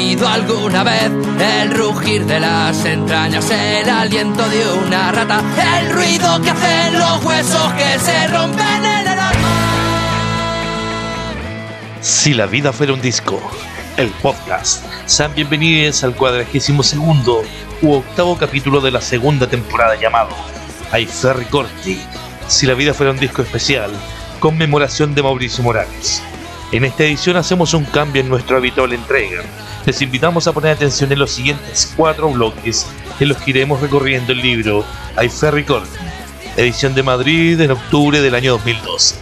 sentido alguna vez el rugir de las entrañas, el aliento de una rata, el ruido que hacen los huesos que se rompen en el alma? Si la vida fuera un disco, el podcast. Sean bienvenidos al cuadragésimo segundo u octavo capítulo de la segunda temporada llamado I Ferry Corti. Si la vida fuera un disco especial, conmemoración de Mauricio Morales. En esta edición hacemos un cambio en nuestro habitual entrega. Les invitamos a poner atención en los siguientes cuatro bloques en los que iremos recorriendo el libro I Ferry edición de Madrid en octubre del año 2012.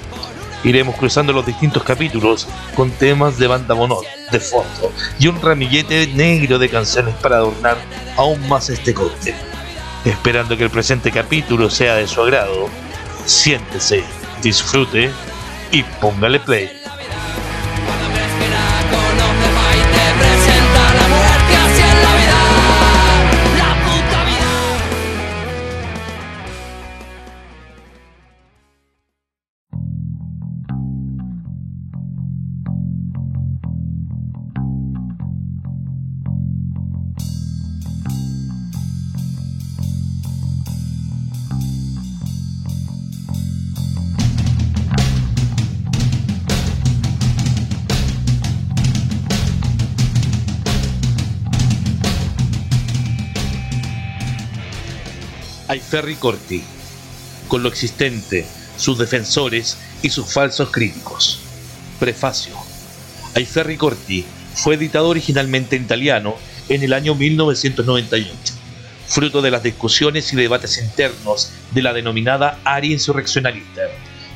Iremos cruzando los distintos capítulos con temas de banda monot, de fondo y un ramillete negro de canciones para adornar aún más este corte. Esperando que el presente capítulo sea de su agrado, siéntese, disfrute y póngale play. Ferry Corti, con lo existente, sus defensores y sus falsos críticos. Prefacio. Ferry Corti fue editado originalmente en italiano en el año 1998, fruto de las discusiones y debates internos de la denominada área insurreccionalista,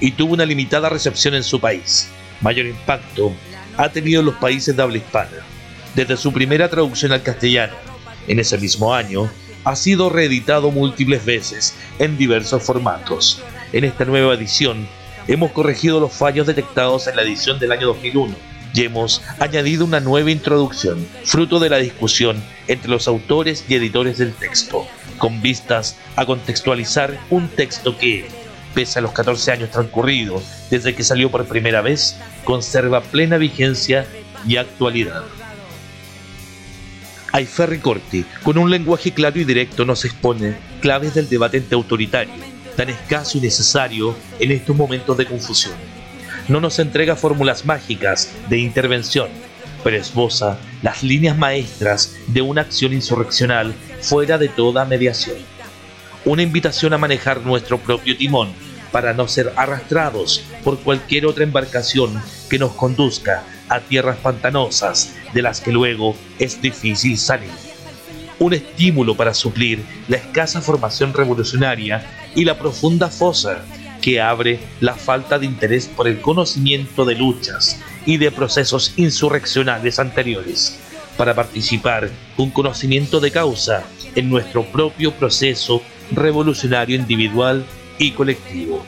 y tuvo una limitada recepción en su país. Mayor impacto ha tenido en los países de habla hispana. Desde su primera traducción al castellano, en ese mismo año, ha sido reeditado múltiples veces en diversos formatos. En esta nueva edición hemos corregido los fallos detectados en la edición del año 2001 y hemos añadido una nueva introducción, fruto de la discusión entre los autores y editores del texto, con vistas a contextualizar un texto que, pese a los 14 años transcurridos desde que salió por primera vez, conserva plena vigencia y actualidad. Ferry Corti, con un lenguaje claro y directo, nos expone claves del debate entre autoritario, tan escaso y necesario en estos momentos de confusión. No nos entrega fórmulas mágicas de intervención, pero esboza las líneas maestras de una acción insurreccional fuera de toda mediación. Una invitación a manejar nuestro propio timón para no ser arrastrados por cualquier otra embarcación que nos conduzca a tierras pantanosas de las que luego es difícil salir. Un estímulo para suplir la escasa formación revolucionaria y la profunda fosa que abre la falta de interés por el conocimiento de luchas y de procesos insurreccionales anteriores, para participar con conocimiento de causa en nuestro propio proceso revolucionario individual y colectivo.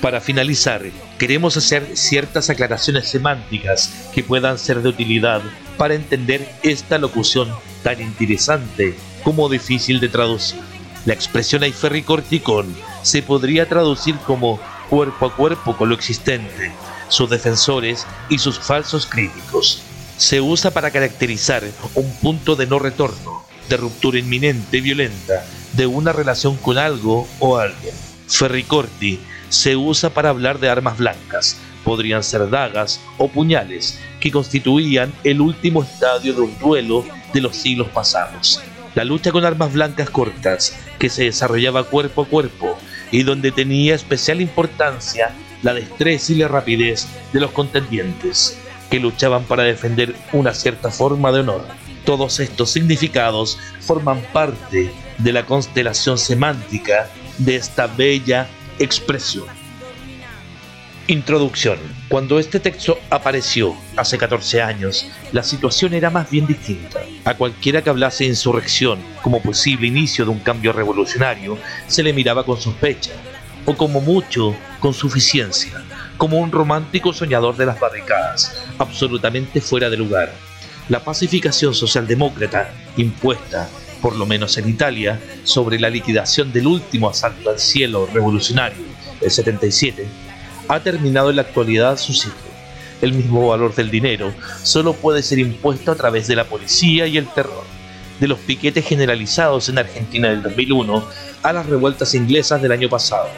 Para finalizar, queremos hacer ciertas aclaraciones semánticas que puedan ser de utilidad para entender esta locución tan interesante como difícil de traducir. La expresión Aiferri-Corticón se podría traducir como cuerpo a cuerpo con lo existente, sus defensores y sus falsos críticos. Se usa para caracterizar un punto de no retorno, de ruptura inminente y violenta de una relación con algo o alguien. Ferricorti se usa para hablar de armas blancas, podrían ser dagas o puñales, que constituían el último estadio de un duelo de los siglos pasados. La lucha con armas blancas cortas, que se desarrollaba cuerpo a cuerpo y donde tenía especial importancia la destreza y la rapidez de los contendientes, que luchaban para defender una cierta forma de honor. Todos estos significados forman parte de la constelación semántica de esta bella expresión. Introducción. Cuando este texto apareció hace 14 años, la situación era más bien distinta. A cualquiera que hablase de insurrección como posible inicio de un cambio revolucionario, se le miraba con sospecha, o como mucho, con suficiencia, como un romántico soñador de las barricadas, absolutamente fuera de lugar la pacificación socialdemócrata impuesta, por lo menos en Italia, sobre la liquidación del último asalto al cielo revolucionario, el 77, ha terminado en la actualidad su ciclo. El mismo valor del dinero solo puede ser impuesto a través de la policía y el terror, de los piquetes generalizados en Argentina del 2001 a las revueltas inglesas del año pasado,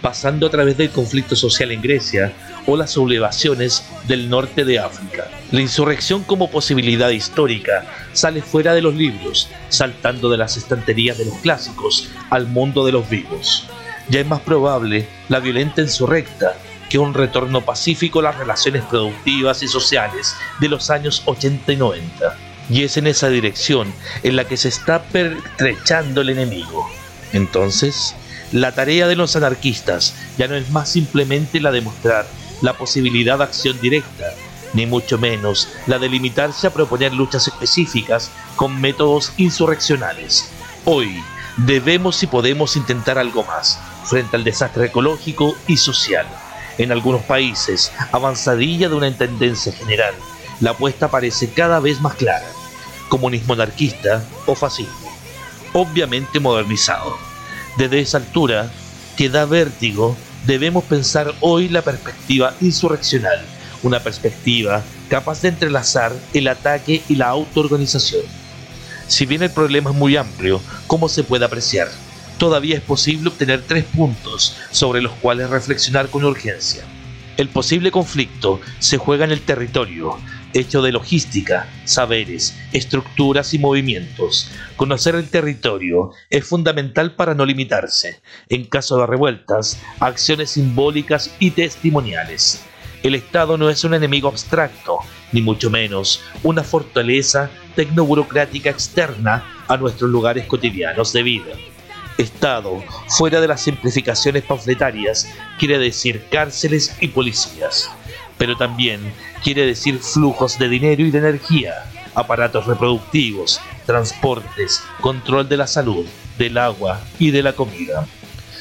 pasando a través del conflicto social en Grecia o las sublevaciones del norte de África. La insurrección como posibilidad histórica sale fuera de los libros, saltando de las estanterías de los clásicos al mundo de los vivos. Ya es más probable la violenta insurrecta que un retorno pacífico a las relaciones productivas y sociales de los años 80 y 90. Y es en esa dirección en la que se está pertrechando el enemigo. Entonces, la tarea de los anarquistas ya no es más simplemente la de mostrar la posibilidad de acción directa, ni mucho menos la de limitarse a proponer luchas específicas con métodos insurreccionales. Hoy debemos y podemos intentar algo más frente al desastre ecológico y social. En algunos países, avanzadilla de una tendencia general, la apuesta parece cada vez más clara. Comunismo anarquista o fascismo. Obviamente modernizado. Desde esa altura, que da vértigo debemos pensar hoy la perspectiva insurreccional, una perspectiva capaz de entrelazar el ataque y la autoorganización. Si bien el problema es muy amplio, como se puede apreciar, todavía es posible obtener tres puntos sobre los cuales reflexionar con urgencia. El posible conflicto se juega en el territorio, hecho de logística, saberes, estructuras y movimientos. Conocer el territorio es fundamental para no limitarse, en caso de revueltas, acciones simbólicas y testimoniales. El Estado no es un enemigo abstracto, ni mucho menos una fortaleza tecnoburocrática externa a nuestros lugares cotidianos de vida. Estado, fuera de las simplificaciones panfletarias, quiere decir cárceles y policías pero también quiere decir flujos de dinero y de energía, aparatos reproductivos, transportes, control de la salud, del agua y de la comida.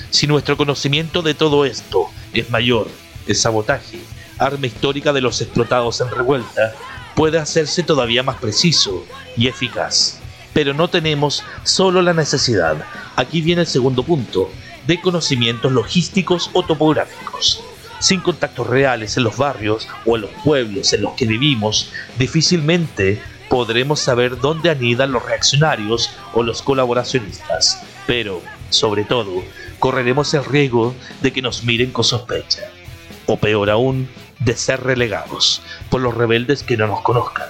Si nuestro conocimiento de todo esto es mayor, el sabotaje, arma histórica de los explotados en revuelta, puede hacerse todavía más preciso y eficaz. Pero no tenemos solo la necesidad, aquí viene el segundo punto, de conocimientos logísticos o topográficos sin contactos reales en los barrios o en los pueblos en los que vivimos, difícilmente podremos saber dónde anidan los reaccionarios o los colaboracionistas. Pero, sobre todo, correremos el riesgo de que nos miren con sospecha. O peor aún, de ser relegados por los rebeldes que no nos conozcan.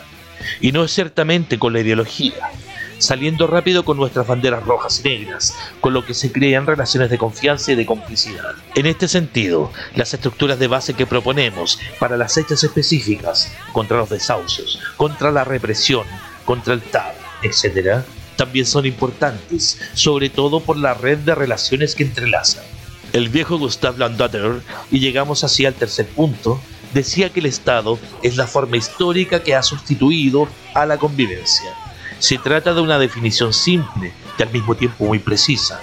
Y no es ciertamente con la ideología, saliendo rápido con nuestras banderas rojas y negras, con lo que se crean relaciones de confianza y de complicidad. En este sentido, las estructuras de base que proponemos para las hechas específicas, contra los desahucios, contra la represión, contra el TAB, etc., también son importantes, sobre todo por la red de relaciones que entrelazan. El viejo Gustave Landater, y llegamos así al tercer punto, decía que el Estado es la forma histórica que ha sustituido a la convivencia. Se trata de una definición simple y al mismo tiempo muy precisa.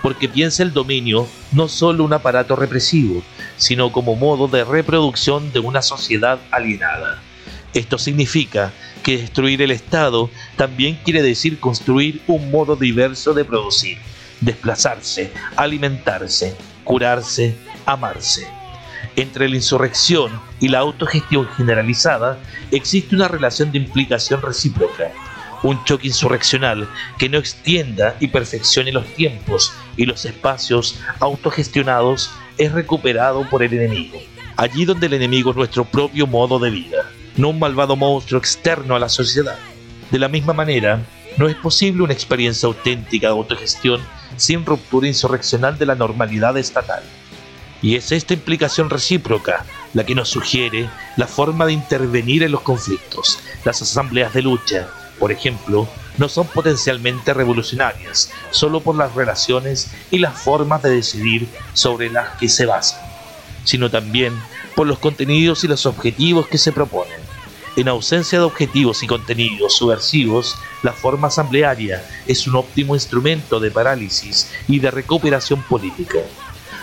porque piensa el dominio no solo un aparato represivo, sino como modo de reproducción de una sociedad alienada. Esto significa que destruir el Estado también quiere decir construir un modo diverso de producir, desplazarse, alimentarse, curarse, amarse. Entre la insurrección y la autogestión generalizada existe una relación de implicación recíproca, un choque insurreccional que no extienda y perfeccione los tiempos y los espacios autogestionados es recuperado por el enemigo. Allí donde el enemigo es nuestro propio modo de vida no un malvado monstruo externo a la sociedad. De la misma manera, no es posible una experiencia auténtica de autogestión sin ruptura insurreccional de la normalidad estatal. Y es esta implicación recíproca la que nos sugiere la forma de intervenir en los conflictos. Las asambleas de lucha, por ejemplo, no son potencialmente revolucionarias solo por las relaciones y las formas de decidir sobre las que se basan, sino también por los contenidos y los objetivos que se proponen. En ausencia de objetivos y contenidos subversivos, la forma asamblearia es un óptimo instrumento de parálisis y de recuperación política.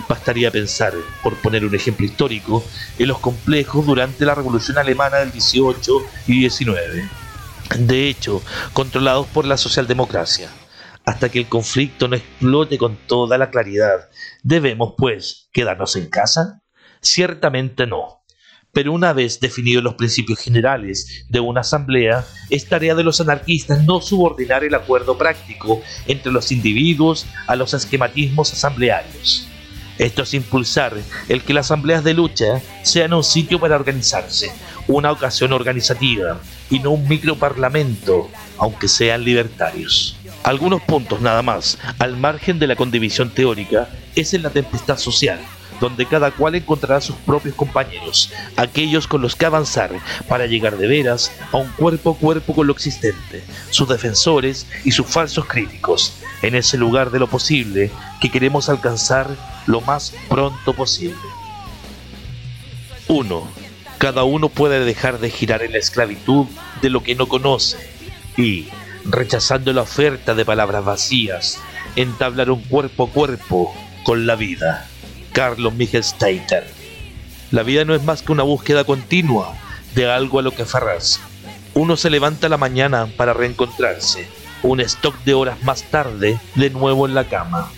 Bastaría pensar, por poner un ejemplo histórico, en los complejos durante la Revolución Alemana del 18 y 19. De hecho, controlados por la socialdemocracia. Hasta que el conflicto no explote con toda la claridad, ¿debemos, pues, quedarnos en casa? Ciertamente no. Pero una vez definidos los principios generales de una asamblea, es tarea de los anarquistas no subordinar el acuerdo práctico entre los individuos a los esquematismos asamblearios. Esto es impulsar el que las asambleas de lucha sean un sitio para organizarse, una ocasión organizativa y no un microparlamento, aunque sean libertarios. Algunos puntos nada más, al margen de la condivisión teórica, es en la tempestad social donde cada cual encontrará sus propios compañeros, aquellos con los que avanzar para llegar de veras a un cuerpo a cuerpo con lo existente, sus defensores y sus falsos críticos, en ese lugar de lo posible que queremos alcanzar lo más pronto posible. 1. Cada uno puede dejar de girar en la esclavitud de lo que no conoce y, rechazando la oferta de palabras vacías, entablar un cuerpo a cuerpo con la vida. Carlos Steiter. La vida no es más que una búsqueda continua de algo a lo que aferrarse. Uno se levanta la mañana para reencontrarse, un stock de horas más tarde, de nuevo en la cama.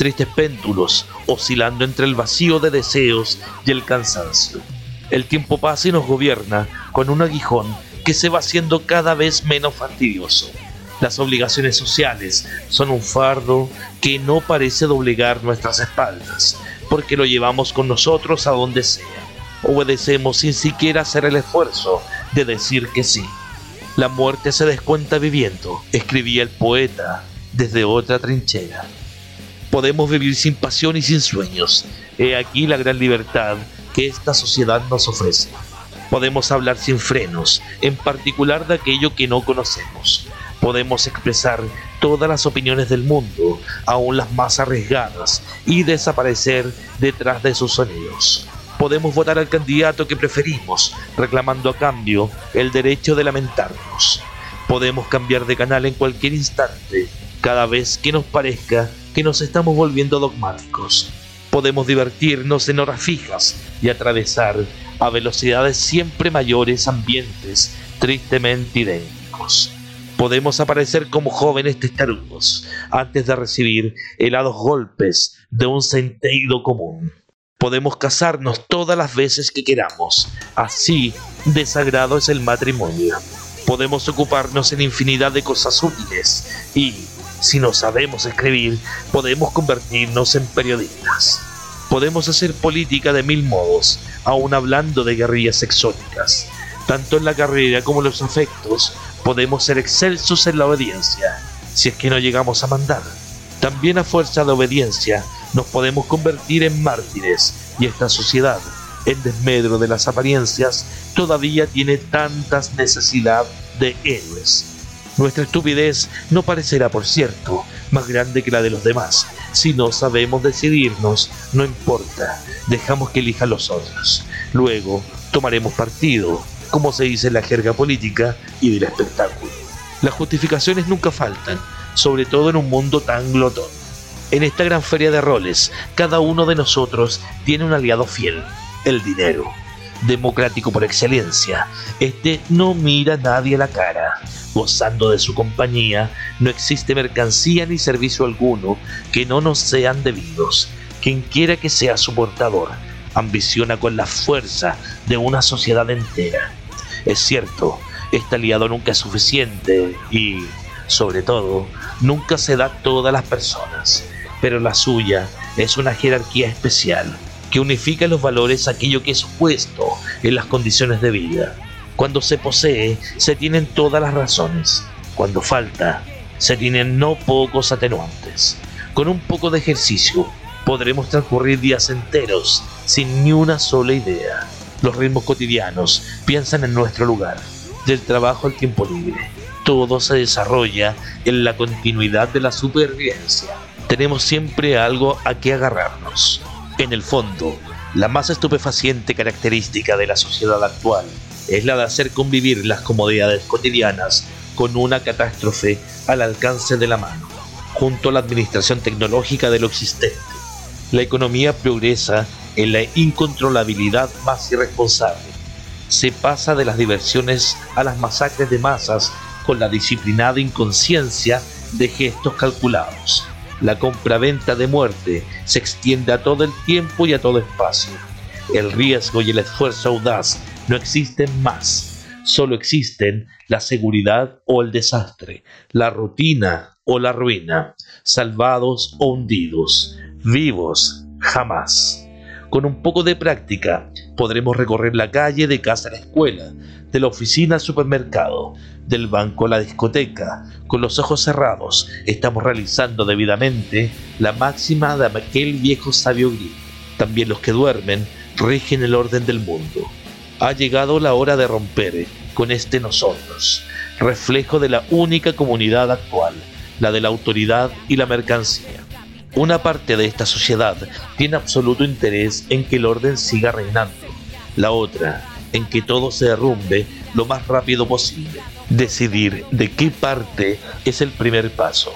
Tristes péndulos, oscilando entre el vacío de deseos y el cansancio. El tiempo pasa y nos gobierna con un aguijón que se va haciendo cada vez menos fastidioso. Las obligaciones sociales son un fardo que no parece doblegar nuestras espaldas, porque lo llevamos con nosotros a donde sea. Obedecemos sin siquiera hacer el esfuerzo de decir que sí. La muerte se descuenta viviendo, escribía el poeta desde otra trinchera. Podemos vivir sin pasión y sin sueños. He aquí la gran libertad que esta sociedad nos ofrece. Podemos hablar sin frenos, en particular de aquello que no conocemos. Podemos expresar todas las opiniones del mundo, aun las más arriesgadas, y desaparecer detrás de sus sonidos. Podemos votar al candidato que preferimos, reclamando a cambio el derecho de lamentarnos. Podemos cambiar de canal en cualquier instante, cada vez que nos parezca que nos estamos volviendo dogmáticos. Podemos divertirnos en horas fijas y atravesar a velocidades siempre mayores ambientes tristemente idénticos podemos aparecer como jóvenes testarudos antes de recibir helados golpes de un sentido común. Podemos casarnos todas las veces que queramos, así desagrado es el matrimonio. Podemos ocuparnos en infinidad de cosas útiles y, si no sabemos escribir, podemos convertirnos en periodistas. Podemos hacer política de mil modos, aun hablando de guerrillas exóticas. Tanto en la carrera como en los afectos, podemos ser excelsos en la obediencia, si es que no llegamos a mandar. También a fuerza de obediencia nos podemos convertir en mártires y esta sociedad, en desmedro de las apariencias, todavía tiene tantas necesidad de héroes. Nuestra estupidez no parecerá, por cierto, más grande que la de los demás. Si no sabemos decidirnos, no importa, dejamos que elijan los otros. Luego tomaremos partido como se dice en la jerga política y del espectáculo. Las justificaciones nunca faltan, sobre todo en un mundo tan glotón. En esta gran feria de roles, cada uno de nosotros tiene un aliado fiel, el dinero. Democrático por excelencia, este no mira a nadie a la cara. Gozando de su compañía, no existe mercancía ni servicio alguno que no nos sean debidos. Quien quiera que sea su portador, ambiciona con la fuerza de una sociedad entera. Es cierto, este aliado nunca es suficiente y, sobre todo, nunca se da a todas las personas, pero la suya es una jerarquía especial que unifica los valores aquello que es puesto en las condiciones de vida. Cuando se posee, se tienen todas las razones. Cuando falta, se tienen no pocos atenuantes. Con un poco de ejercicio, podremos transcurrir días enteros sin ni una sola idea. Los ritmos cotidianos piensan en nuestro lugar, del trabajo al tiempo libre. Todo se desarrolla en la continuidad de la supervivencia. Tenemos siempre algo a que agarrarnos. En el fondo, la más estupefaciente característica de la sociedad actual es la de hacer convivir las comodidades cotidianas con una catástrofe al alcance de la mano, junto a la administración tecnológica de lo existente. La economía progresa en la incontrolabilidad más irresponsable. Se pasa de las diversiones a las masacres de masas con la disciplinada inconsciencia de gestos calculados la compraventa de muerte se extiende a todo el tiempo y a todo espacio. El riesgo y el esfuerzo audaz no existen más. Solo existen la seguridad o el desastre, la rutina o la ruina, salvados o hundidos, vivos jamás. Con un poco de práctica podremos recorrer la calle de casa a la escuela, de la oficina al supermercado, del banco a la discoteca. Con los ojos cerrados estamos realizando debidamente la máxima de aquel viejo sabio griego. También los que duermen rigen el orden del mundo. Ha llegado la hora de romper con este nosotros, reflejo de la única comunidad actual, la de la autoridad y la mercancía. Una parte de esta sociedad tiene absoluto interés en que el orden siga reinando. La otra, en que todo se derrumbe lo más rápido posible. Decidir de qué parte es el primer paso.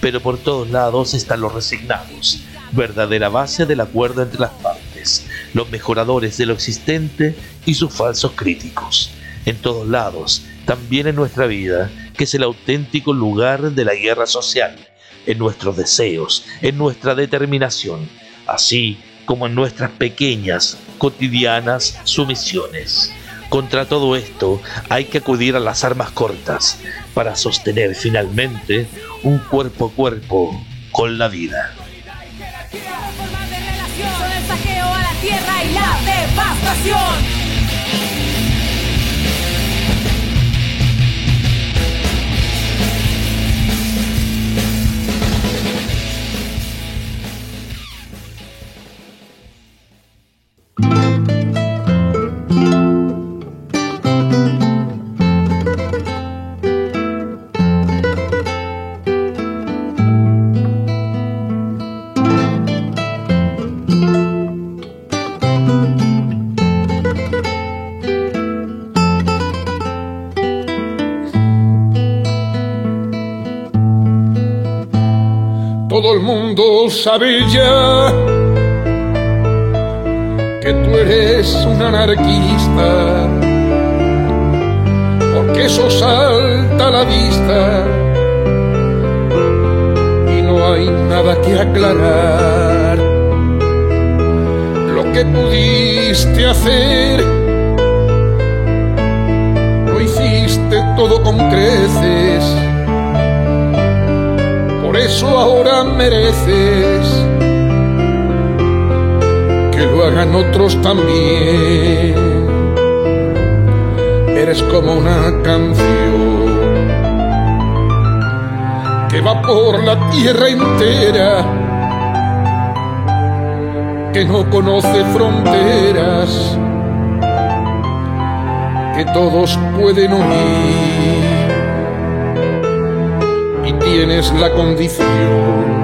Pero por todos lados están los resignados, verdadera base del acuerdo entre las partes, los mejoradores de lo existente y sus falsos críticos. En todos lados, también en nuestra vida, que es el auténtico lugar de la guerra social, en nuestros deseos, en nuestra determinación, así como en nuestras pequeñas, cotidianas sumisiones. Contra todo esto hay que acudir a las armas cortas para sostener finalmente un cuerpo a cuerpo con la vida. Ya que tú eres un anarquista, porque eso salta a la vista y no hay nada que aclarar. Lo que pudiste hacer, lo hiciste todo con creces por eso ahora mereces que lo hagan otros también. Eres como una canción que va por la tierra entera, que no conoce fronteras, que todos pueden oír tienes la condición.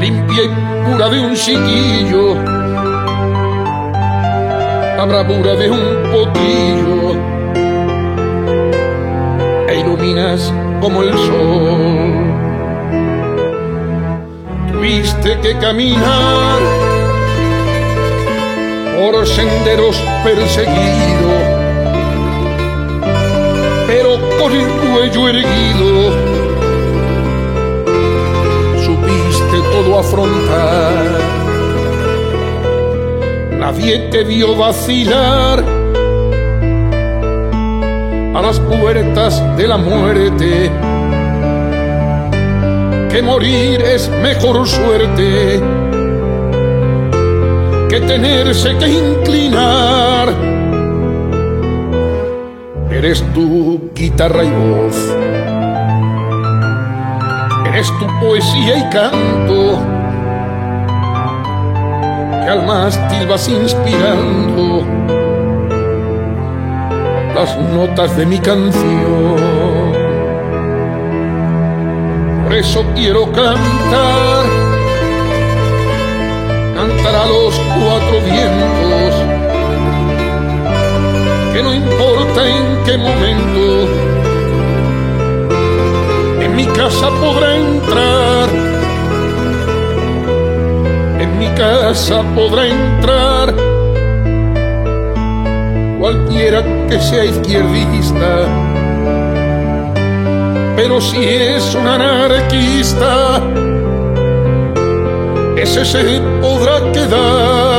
Limpia y pura de un chiquillo, la bravura de un potrillo, e iluminas como el sol. Tuviste que caminar por senderos perseguidos, pero con el cuello erguido supiste todo afrontar. Nadie te vio vacilar a las puertas de la muerte. Que morir es mejor suerte que tenerse que inclinar. Eres tu guitarra y voz, eres tu poesía y canto, que al mástil vas inspirando. Las notas de mi canción. Por eso quiero cantar, cantar a los cuatro vientos, que no importa en qué momento, en mi casa podrá entrar, en mi casa podrá entrar cualquiera que sea izquierdista. Pero si es un anarquista, ese se podrá quedar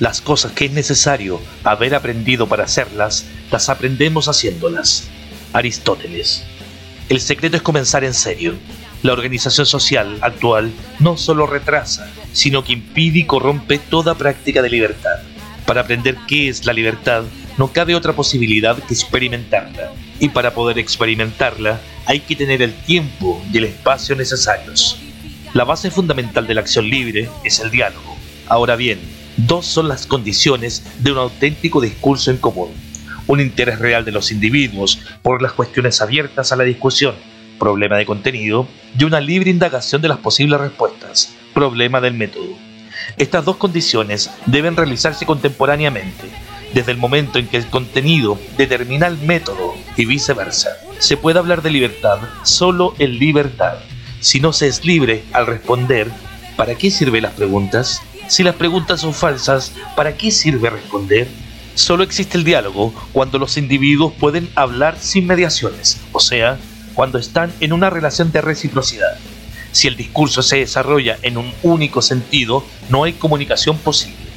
Las cosas que es necesario haber aprendido para hacerlas, las aprendemos haciéndolas. Aristóteles. El secreto es comenzar en serio. La organización social actual no solo retrasa, sino que impide y corrompe toda práctica de libertad. Para aprender qué es la libertad, no cabe otra posibilidad que experimentarla. Y para poder experimentarla, hay que tener el tiempo y el espacio necesarios. La base fundamental de la acción libre es el diálogo. Ahora bien, dos son las condiciones de un auténtico discurso en común. Un interés real de los individuos por las cuestiones abiertas a la discusión, problema de contenido, y una libre indagación de las posibles respuestas, problema del método. Estas dos condiciones deben realizarse contemporáneamente, desde el momento en que el contenido determina el método y viceversa. Se puede hablar de libertad solo en libertad. Si no se es libre al responder, ¿para qué sirven las preguntas? Si las preguntas son falsas, ¿para qué sirve responder? Solo existe el diálogo cuando los individuos pueden hablar sin mediaciones, o sea, cuando están en una relación de reciprocidad. Si el discurso se desarrolla en un único sentido, no hay comunicación posible.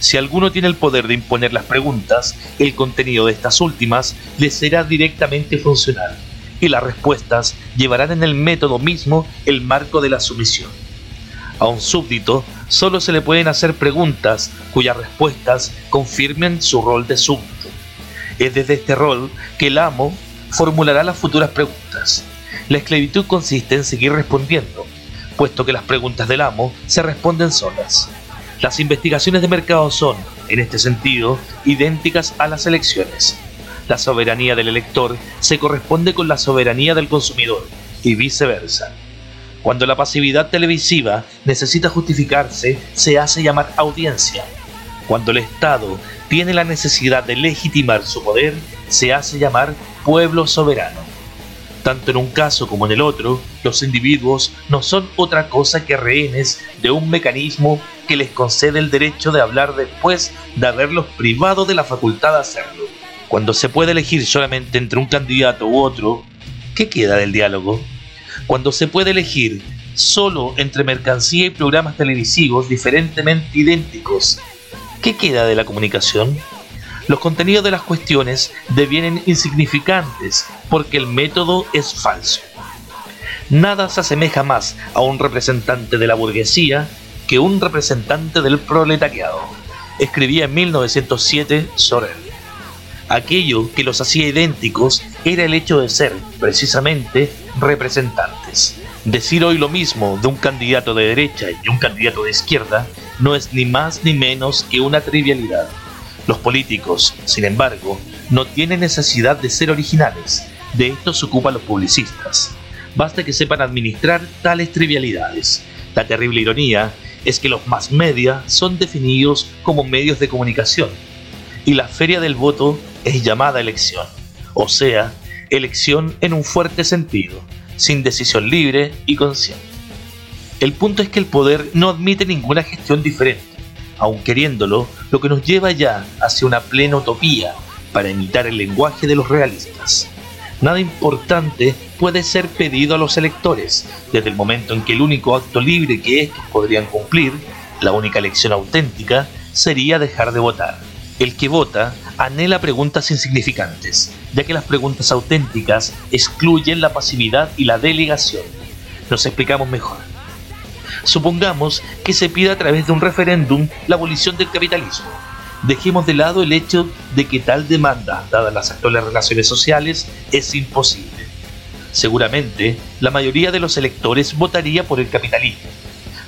Si alguno tiene el poder de imponer las preguntas, el contenido de estas últimas le será directamente funcional y las respuestas llevarán en el método mismo el marco de la sumisión. A un súbdito solo se le pueden hacer preguntas cuyas respuestas confirmen su rol de súbdito. Es desde este rol que el amo formulará las futuras preguntas. La esclavitud consiste en seguir respondiendo, puesto que las preguntas del amo se responden solas. Las investigaciones de mercado son, en este sentido, idénticas a las elecciones. La soberanía del elector se corresponde con la soberanía del consumidor y viceversa. Cuando la pasividad televisiva necesita justificarse, se hace llamar audiencia. Cuando el Estado tiene la necesidad de legitimar su poder, se hace llamar pueblo soberano. Tanto en un caso como en el otro, los individuos no son otra cosa que rehenes de un mecanismo que les concede el derecho de hablar después de haberlos privado de la facultad de hacerlo. Cuando se puede elegir solamente entre un candidato u otro, ¿qué queda del diálogo? Cuando se puede elegir solo entre mercancía y programas televisivos diferentemente idénticos, ¿qué queda de la comunicación? Los contenidos de las cuestiones devienen insignificantes porque el método es falso. Nada se asemeja más a un representante de la burguesía que un representante del proletariado, escribía en 1907 Sorel. Aquello que los hacía idénticos era el hecho de ser, precisamente, representantes. Decir hoy lo mismo de un candidato de derecha y un candidato de izquierda no es ni más ni menos que una trivialidad. Los políticos, sin embargo, no tienen necesidad de ser originales, de esto se ocupan los publicistas. Basta que sepan administrar tales trivialidades. La terrible ironía es que los más media son definidos como medios de comunicación y la feria del voto es llamada elección, o sea, elección en un fuerte sentido, sin decisión libre y consciente. El punto es que el poder no admite ninguna gestión diferente, aun queriéndolo, lo que nos lleva ya hacia una plena utopía para imitar el lenguaje de los realistas. Nada importante puede ser pedido a los electores, desde el momento en que el único acto libre que estos podrían cumplir, la única elección auténtica, sería dejar de votar. El que vota anhela preguntas insignificantes, ya que las preguntas auténticas excluyen la pasividad y la delegación. Nos explicamos mejor. Supongamos que se pida a través de un referéndum la abolición del capitalismo dejemos de lado el hecho de que tal demanda, dadas las actuales relaciones sociales, es imposible. Seguramente, la mayoría de los electores votaría por el capitalismo,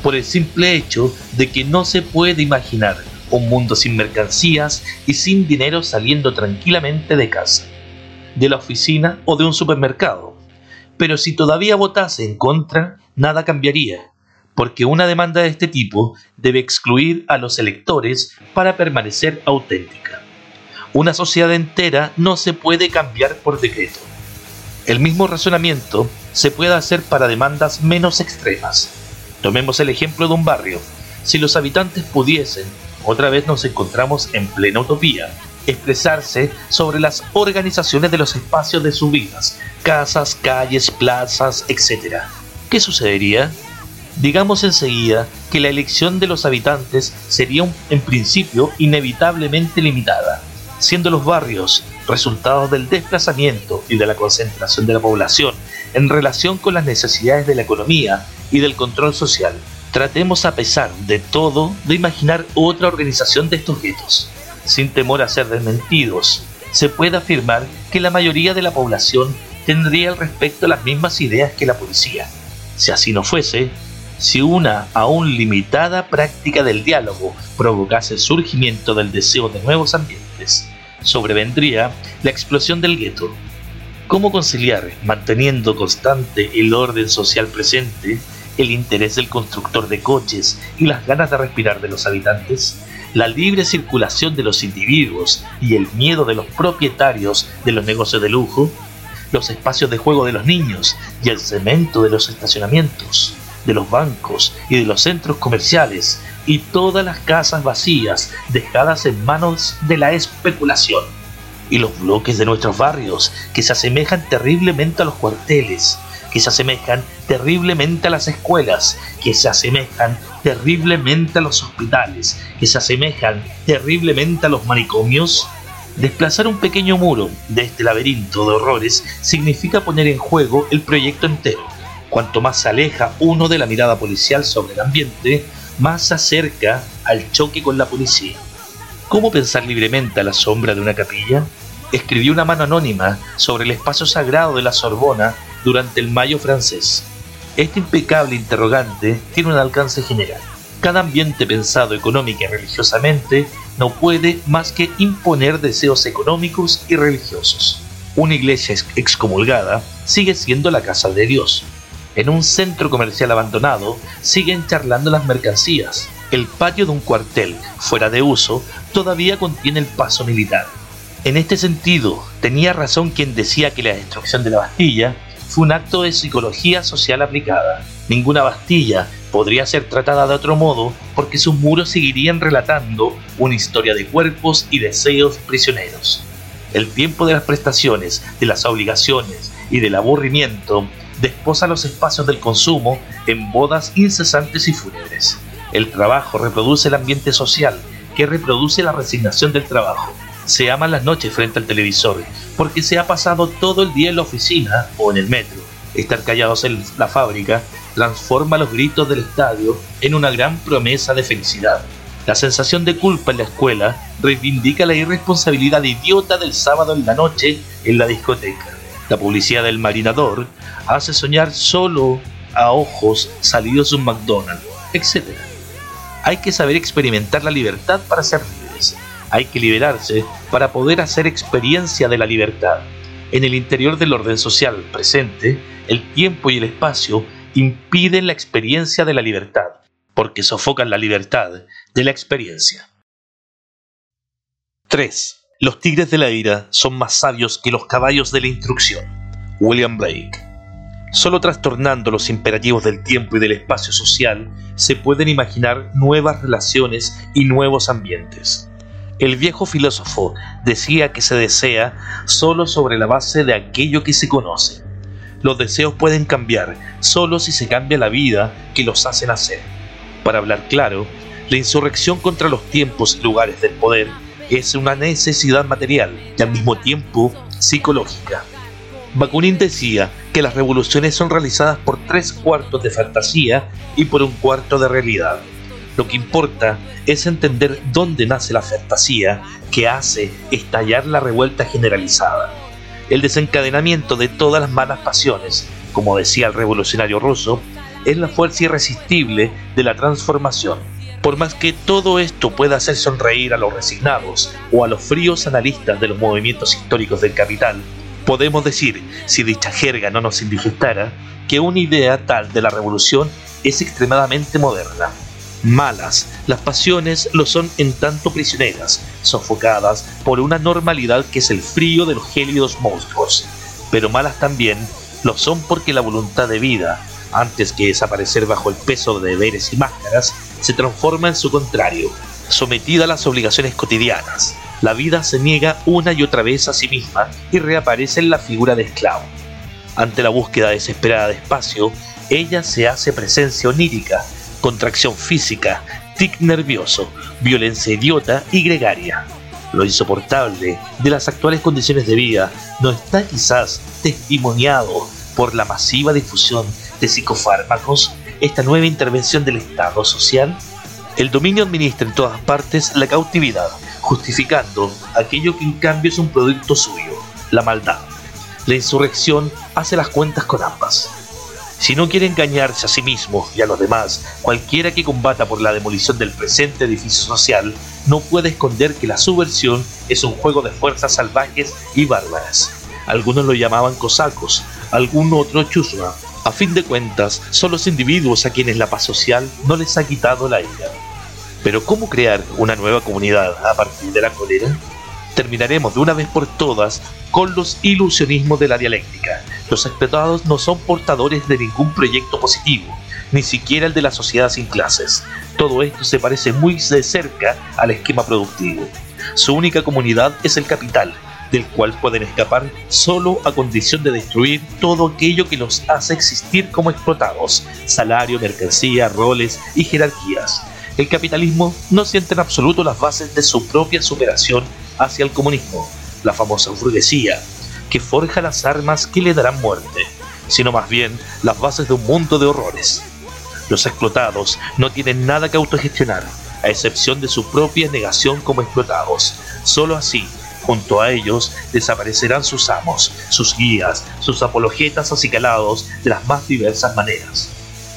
por el simple hecho de que no se puede imaginar un mundo sin mercancías y sin dinero saliendo tranquilamente de casa, de la oficina o de un supermercado. Pero si todavía votase en contra, nada cambiaría porque una demanda de este tipo debe excluir a los electores para permanecer auténtica. Una sociedad entera no se puede cambiar por decreto. El mismo razonamiento se puede hacer para demandas menos extremas. Tomemos el ejemplo de un barrio. Si los habitantes pudiesen, otra vez nos encontramos en plena utopía, expresarse sobre las organizaciones de los espacios de sus vidas, casas, calles, plazas, etc. ¿Qué sucedería? Digamos enseguida que la elección de los habitantes sería en principio inevitablemente limitada, siendo los barrios resultados del desplazamiento y de la concentración de la población en relación con las necesidades de la economía y del control social. Tratemos a pesar de todo de imaginar otra organización de estos guetos. Sin temor a ser desmentidos, se puede afirmar que la mayoría de la población tendría al respecto las mismas ideas que la policía. Si así no fuese, si una aún limitada práctica del diálogo provocase el surgimiento del deseo de nuevos ambientes, sobrevendría la explosión del gueto. ¿Cómo conciliar, manteniendo constante el orden social presente, el interés del constructor de coches y las ganas de respirar de los habitantes? La libre circulación de los individuos y el miedo de los propietarios de los negocios de lujo, los espacios de juego de los niños y el cemento de los estacionamientos, de los bancos y de los centros comerciales y todas las casas vacías dejadas en manos de la especulación. Y los bloques de nuestros barrios que se asemejan terriblemente a los cuarteles, que se asemejan terriblemente a las escuelas, que se asemejan terriblemente a los hospitales, que se asemejan terriblemente a los manicomios. Desplazar un pequeño muro de este laberinto de horrores significa poner en juego el proyecto entero. Cuanto más se aleja uno de la mirada policial sobre el ambiente, más se acerca al choque con la policía. ¿Cómo pensar libremente a la sombra de una capilla? Escribió una mano anónima sobre el espacio sagrado de la Sorbona durante el Mayo francés. Este impecable interrogante tiene un alcance general. Cada ambiente pensado económica y religiosamente no puede más que imponer deseos económicos y religiosos. Una iglesia excomulgada sigue siendo la casa de Dios, en un centro comercial abandonado siguen charlando las mercancías. El patio de un cuartel, fuera de uso, todavía contiene el paso militar. En este sentido, tenía razón quien decía que la destrucción de la Bastilla fue un acto de psicología social aplicada. Ninguna Bastilla podría ser tratada de otro modo porque sus muros seguirían relatando una historia de cuerpos y deseos prisioneros. El tiempo de las prestaciones, de las obligaciones y del aburrimiento desposa los espacios del consumo en bodas incesantes y fúnebres. El trabajo reproduce el ambiente social, que reproduce la resignación del trabajo. Se aman las noches frente al televisor, porque se ha pasado todo el día en la oficina o en el metro. Estar callados en la fábrica transforma los gritos del estadio en una gran promesa de felicidad. La sensación de culpa en la escuela reivindica la irresponsabilidad idiota del sábado en la noche en la discoteca. La publicidad del marinador hace soñar solo a ojos salidos de un McDonald's, etc. Hay que saber experimentar la libertad para ser. Hay que liberarse para poder hacer experiencia de la libertad. En el interior del orden social presente, el tiempo y el espacio impiden la experiencia de la libertad, porque sofocan la libertad de la experiencia. 3. Los tigres de la ira son más sabios que los caballos de la instrucción. William Blake Solo trastornando los imperativos del tiempo y del espacio social se pueden imaginar nuevas relaciones y nuevos ambientes. El viejo filósofo decía que se desea solo sobre la base de aquello que se conoce. Los deseos pueden cambiar solo si se cambia la vida que los hace nacer. Para hablar claro, la insurrección contra los tiempos y lugares del poder es una necesidad material y al mismo tiempo psicológica. Bakunin decía que las revoluciones son realizadas por tres cuartos de fantasía y por un cuarto de realidad. Lo que importa es entender dónde nace la fantasía que hace estallar la revuelta generalizada. El desencadenamiento de todas las malas pasiones, como decía el revolucionario ruso, es la fuerza irresistible de la transformación. Por más que todo esto pueda hacer sonreír a los resignados o a los fríos analistas de los movimientos históricos del capital, Podemos decir, si dicha jerga no nos indigestara, que una idea tal de la revolución es extremadamente moderna. Malas, las pasiones lo son en tanto prisioneras, sofocadas por una normalidad que es el frío de los gélidos monstruos. Pero malas también lo son porque la voluntad de vida, antes que desaparecer bajo el peso de deberes y máscaras, se transforma en su contrario, sometida a las obligaciones cotidianas, la vida se niega una y otra vez a sí misma y reaparece en la figura de esclavo. Ante la búsqueda desesperada de espacio, ella se hace presencia onírica, contracción física, tic nervioso, violencia idiota y gregaria. Lo insoportable de las actuales condiciones de vida no está quizás testimoniado por la masiva difusión de psicofármacos, esta nueva intervención del Estado social. El dominio administra en todas partes la cautividad, justificando aquello que en cambio es un producto suyo, la maldad. La insurrección hace las cuentas con ambas. Si no quiere engañarse a sí mismo y a los demás, cualquiera que combata por la demolición del presente edificio social no puede esconder que la subversión es un juego de fuerzas salvajes y bárbaras. Algunos lo llamaban cosacos, algún otro chusma. A fin de cuentas, son los individuos a quienes la paz social no les ha quitado la ira. Pero ¿cómo crear una nueva comunidad a partir de la cólera? Terminaremos de una vez por todas con los ilusionismos de la dialéctica. Los explotados no son portadores de ningún proyecto positivo, ni siquiera el de la sociedad sin clases. Todo esto se parece muy de cerca al esquema productivo. Su única comunidad es el capital, del cual pueden escapar solo a condición de destruir todo aquello que los hace existir como explotados, salario, mercancía, roles y jerarquías. El capitalismo no siente en absoluto las bases de su propia superación hacia el comunismo, la famosa burguesía, que forja las armas que le darán muerte, sino más bien las bases de un mundo de horrores. Los explotados no tienen nada que autogestionar, a excepción de su propia negación como explotados. Solo así, junto a ellos, desaparecerán sus amos, sus guías, sus apologetas acicalados de las más diversas maneras.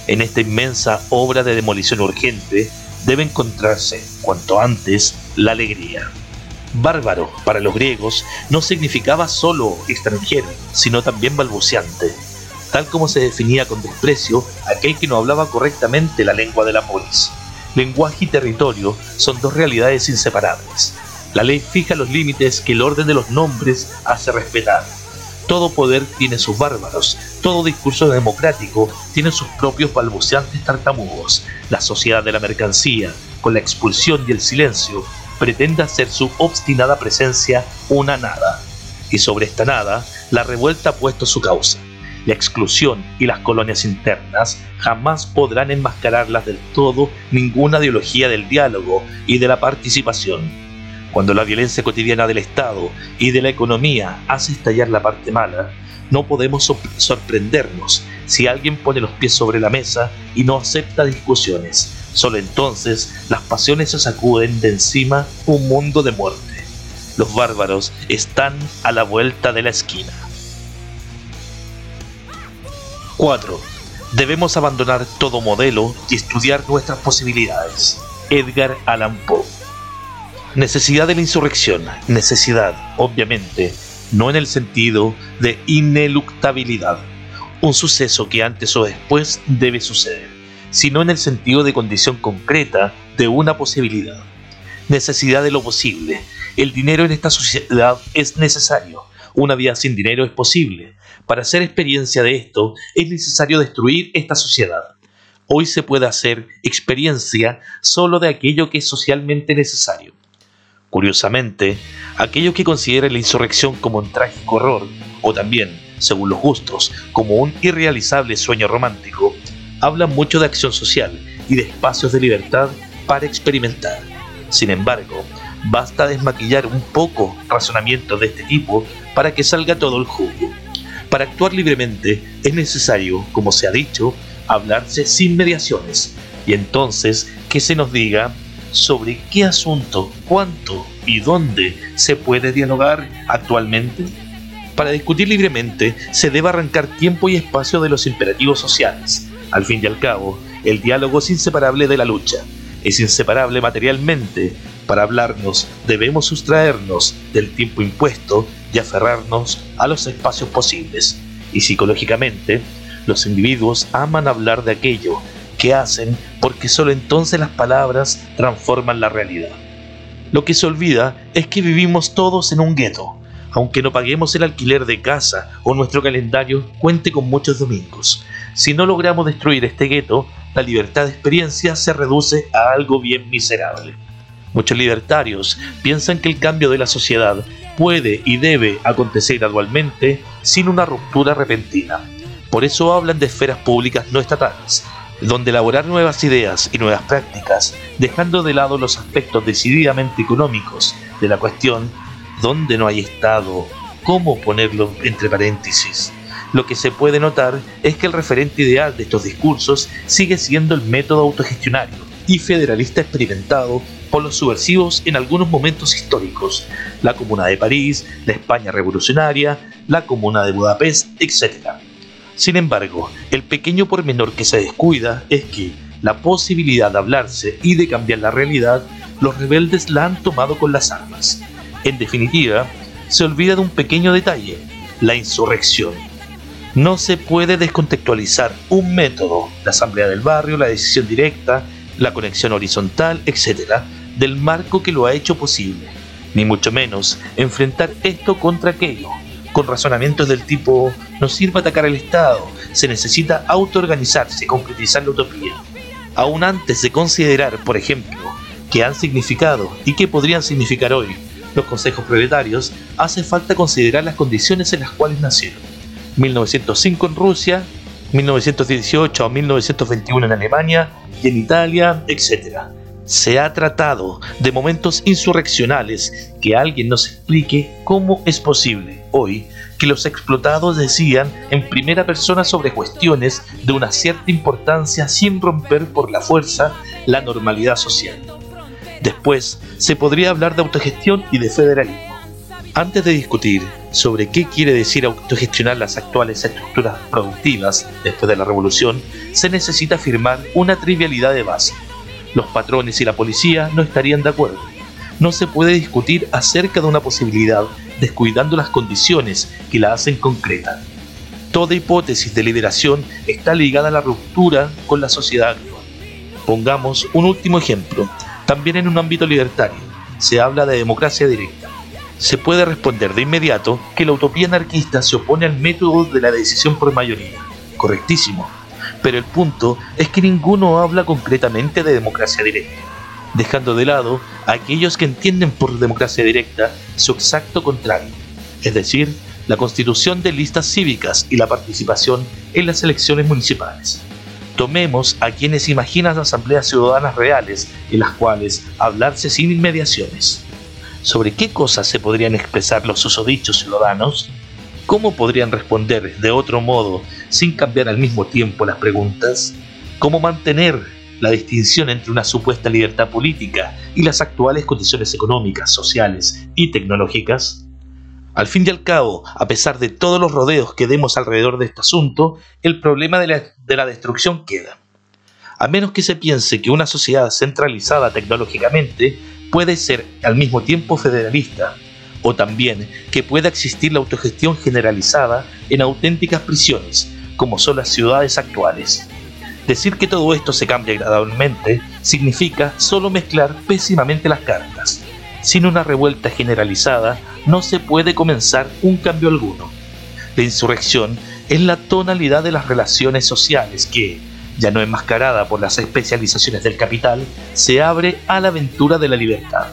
En esta inmensa obra de demolición urgente debe encontrarse, cuanto antes, la alegría. Bárbaro para los griegos no significaba solo extranjero, sino también balbuceante, tal como se definía con desprecio aquel que no hablaba correctamente la lengua de la polis. Lenguaje y territorio son dos realidades inseparables. La ley fija los límites que el orden de los nombres hace respetar. Todo poder tiene sus bárbaros, todo discurso democrático tiene sus propios balbuceantes tartamudos. La sociedad de la mercancía, con la expulsión y el silencio, pretende hacer su obstinada presencia una nada. Y sobre esta nada, la revuelta ha puesto su causa. La exclusión y las colonias internas jamás podrán enmascararlas del todo ninguna ideología del diálogo y de la participación. Cuando la violencia cotidiana del Estado y de la economía hace estallar la parte mala, no podemos sorprendernos si alguien pone los pies sobre la mesa y no acepta discusiones. Solo entonces las pasiones se sacuden de encima un mundo de muerte. Los bárbaros están a la vuelta de la esquina. 4. Debemos abandonar todo modelo y estudiar nuestras posibilidades. Edgar Allan Poe. Necesidad de la insurrección. Necesidad, obviamente, no en el sentido de ineluctabilidad. Un suceso que antes o después debe suceder, sino en el sentido de condición concreta de una posibilidad. Necesidad de lo posible. El dinero en esta sociedad es necesario. Una vida sin dinero es posible. Para hacer experiencia de esto es necesario destruir esta sociedad. Hoy se puede hacer experiencia solo de aquello que es socialmente necesario. Curiosamente, aquellos que consideran la insurrección como un trágico horror, o también, según los gustos, como un irrealizable sueño romántico, hablan mucho de acción social y de espacios de libertad para experimentar. Sin embargo, basta desmaquillar un poco razonamientos de este tipo para que salga todo el jugo. Para actuar libremente es necesario, como se ha dicho, hablarse sin mediaciones, y entonces que se nos diga sobre qué asunto, cuánto y dónde se puede dialogar actualmente? Para discutir libremente se debe arrancar tiempo y espacio de los imperativos sociales. Al fin y al cabo, el diálogo es inseparable de la lucha, es inseparable materialmente. Para hablarnos debemos sustraernos del tiempo impuesto y aferrarnos a los espacios posibles. Y psicológicamente, los individuos aman hablar de aquello que hacen porque solo entonces las palabras transforman la realidad. Lo que se olvida es que vivimos todos en un gueto, aunque no paguemos el alquiler de casa o nuestro calendario cuente con muchos domingos. Si no logramos destruir este gueto, la libertad de experiencia se reduce a algo bien miserable. Muchos libertarios piensan que el cambio de la sociedad puede y debe acontecer gradualmente sin una ruptura repentina. Por eso hablan de esferas públicas no estatales, donde elaborar nuevas ideas y nuevas prácticas, dejando de lado los aspectos decididamente económicos de la cuestión, donde no hay Estado, cómo ponerlo entre paréntesis. Lo que se puede notar es que el referente ideal de estos discursos sigue siendo el método autogestionario y federalista experimentado por los subversivos en algunos momentos históricos, la Comuna de París, la España revolucionaria, la Comuna de Budapest, etc. Sin embargo, el pequeño pormenor que se descuida es que la posibilidad de hablarse y de cambiar la realidad, los rebeldes la han tomado con las armas. En definitiva, se olvida de un pequeño detalle, la insurrección. No se puede descontextualizar un método, la asamblea del barrio, la decisión directa, la conexión horizontal, etc., del marco que lo ha hecho posible, ni mucho menos enfrentar esto contra aquello, con razonamientos del tipo no sirve atacar al Estado, se necesita autoorganizarse concretizar la utopía. Aún antes de considerar, por ejemplo, qué han significado y qué podrían significar hoy los consejos proletarios, hace falta considerar las condiciones en las cuales nacieron. 1905 en Rusia, 1918 a 1921 en Alemania y en Italia, etc. Se ha tratado de momentos insurreccionales que alguien nos explique cómo es posible hoy que los explotados decían en primera persona sobre cuestiones de una cierta importancia sin romper por la fuerza la normalidad social. Después se podría hablar de autogestión y de federalismo. Antes de discutir sobre qué quiere decir autogestionar las actuales estructuras productivas después de la revolución, se necesita afirmar una trivialidad de base. Los patrones y la policía no estarían de acuerdo. No se puede discutir acerca de una posibilidad descuidando las condiciones que la hacen concreta. Toda hipótesis de liberación está ligada a la ruptura con la sociedad actual. Pongamos un último ejemplo. También en un ámbito libertario se habla de democracia directa. Se puede responder de inmediato que la utopía anarquista se opone al método de la decisión por mayoría. Correctísimo. Pero el punto es que ninguno habla concretamente de democracia directa dejando de lado a aquellos que entienden por democracia directa su exacto contrario, es decir, la constitución de listas cívicas y la participación en las elecciones municipales. Tomemos a quienes imaginan asambleas ciudadanas reales en las cuales hablarse sin inmediaciones. ¿Sobre qué cosas se podrían expresar los susodichos ciudadanos? ¿Cómo podrían responder de otro modo sin cambiar al mismo tiempo las preguntas? ¿Cómo mantener la distinción entre una supuesta libertad política y las actuales condiciones económicas, sociales y tecnológicas? Al fin y al cabo, a pesar de todos los rodeos que demos alrededor de este asunto, el problema de la, de la destrucción queda. A menos que se piense que una sociedad centralizada tecnológicamente puede ser al mismo tiempo federalista, o también que pueda existir la autogestión generalizada en auténticas prisiones, como son las ciudades actuales. Decir que todo esto se cambia gradualmente significa solo mezclar pésimamente las cartas. Sin una revuelta generalizada no se puede comenzar un cambio alguno. La insurrección es la tonalidad de las relaciones sociales que, ya no enmascarada por las especializaciones del capital, se abre a la aventura de la libertad.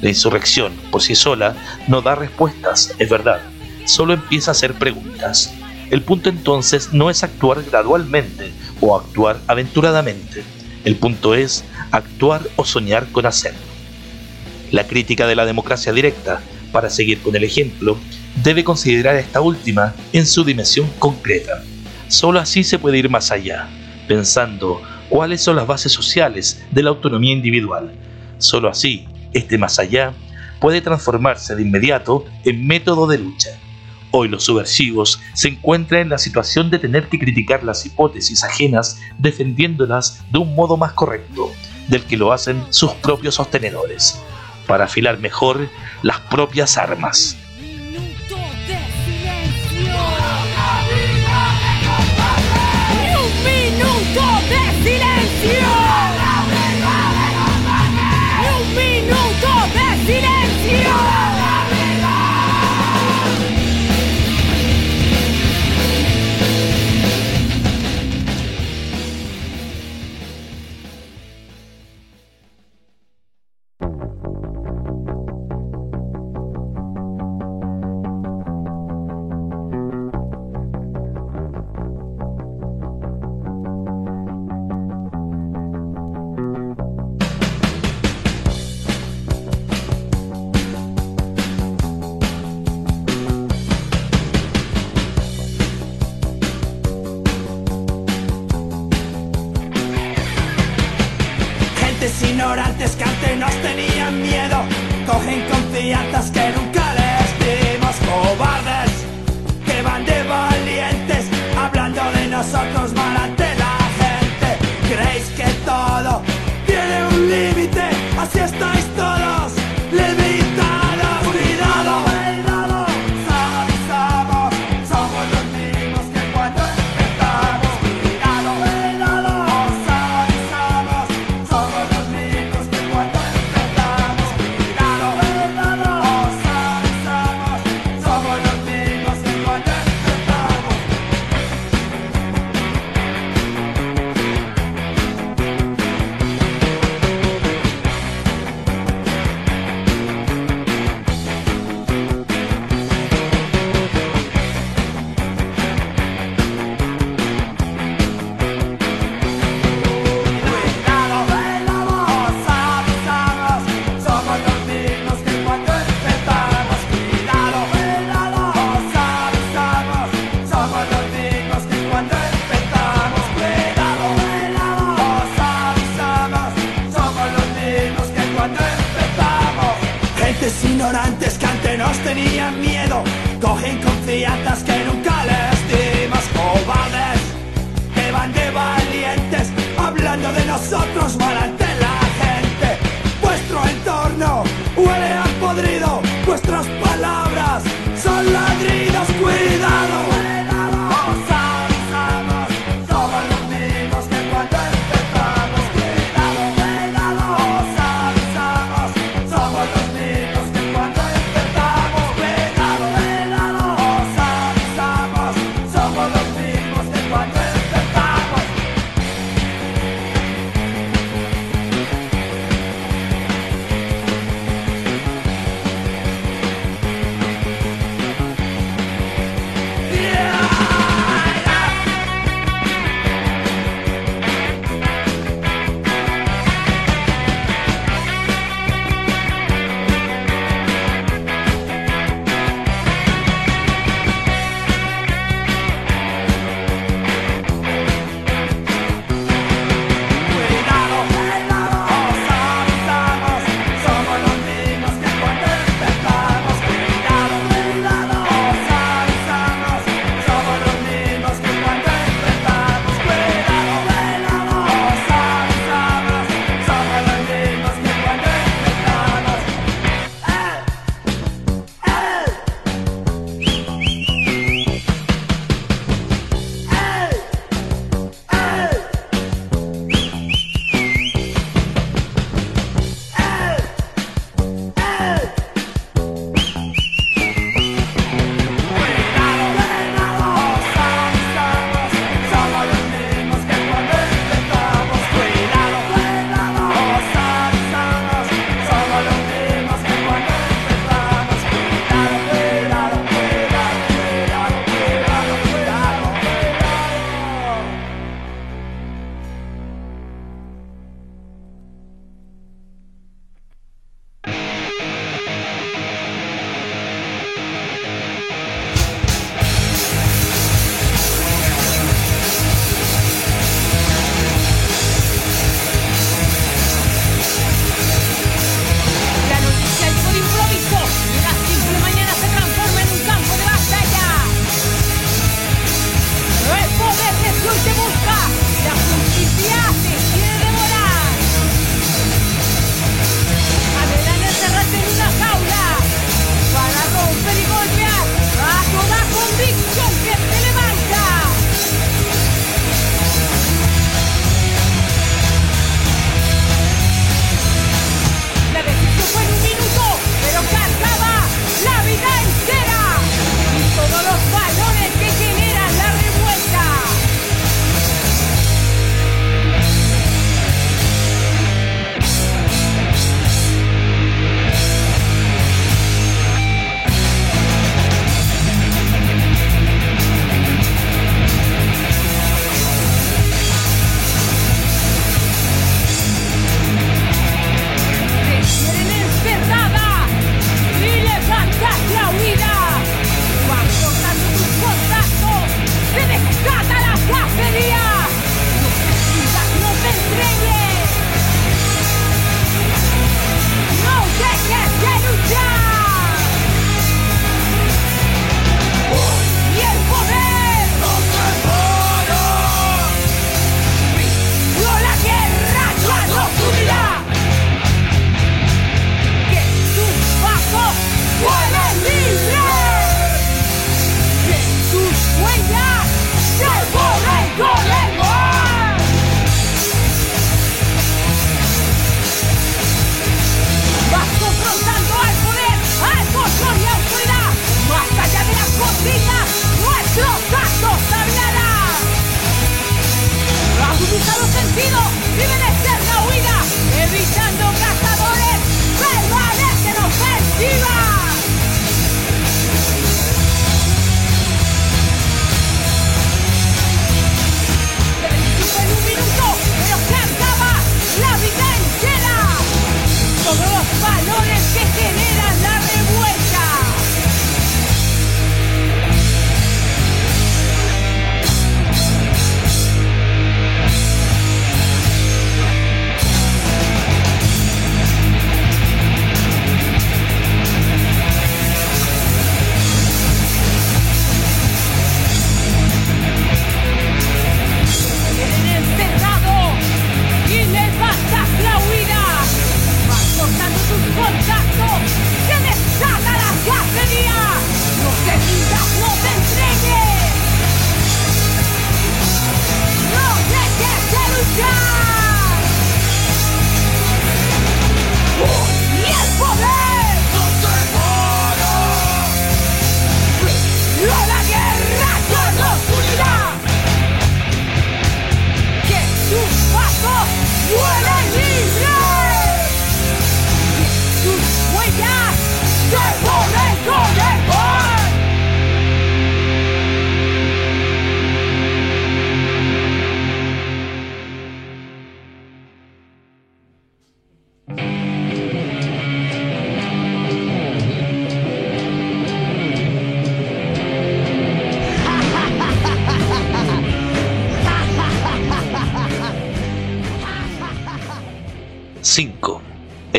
La insurrección, por sí sola, no da respuestas, es verdad, solo empieza a hacer preguntas. El punto entonces no es actuar gradualmente o actuar aventuradamente. El punto es actuar o soñar con hacerlo. La crítica de la democracia directa, para seguir con el ejemplo, debe considerar esta última en su dimensión concreta. Solo así se puede ir más allá, pensando cuáles son las bases sociales de la autonomía individual. Solo así, este más allá puede transformarse de inmediato en método de lucha. Hoy los subversivos se encuentran en la situación de tener que criticar las hipótesis ajenas defendiéndolas de un modo más correcto del que lo hacen sus propios sostenedores, para afilar mejor las propias armas. Antes ignorantes que antes nos tenían miedo. Cogen confianzas que nunca les dimos Cobardes.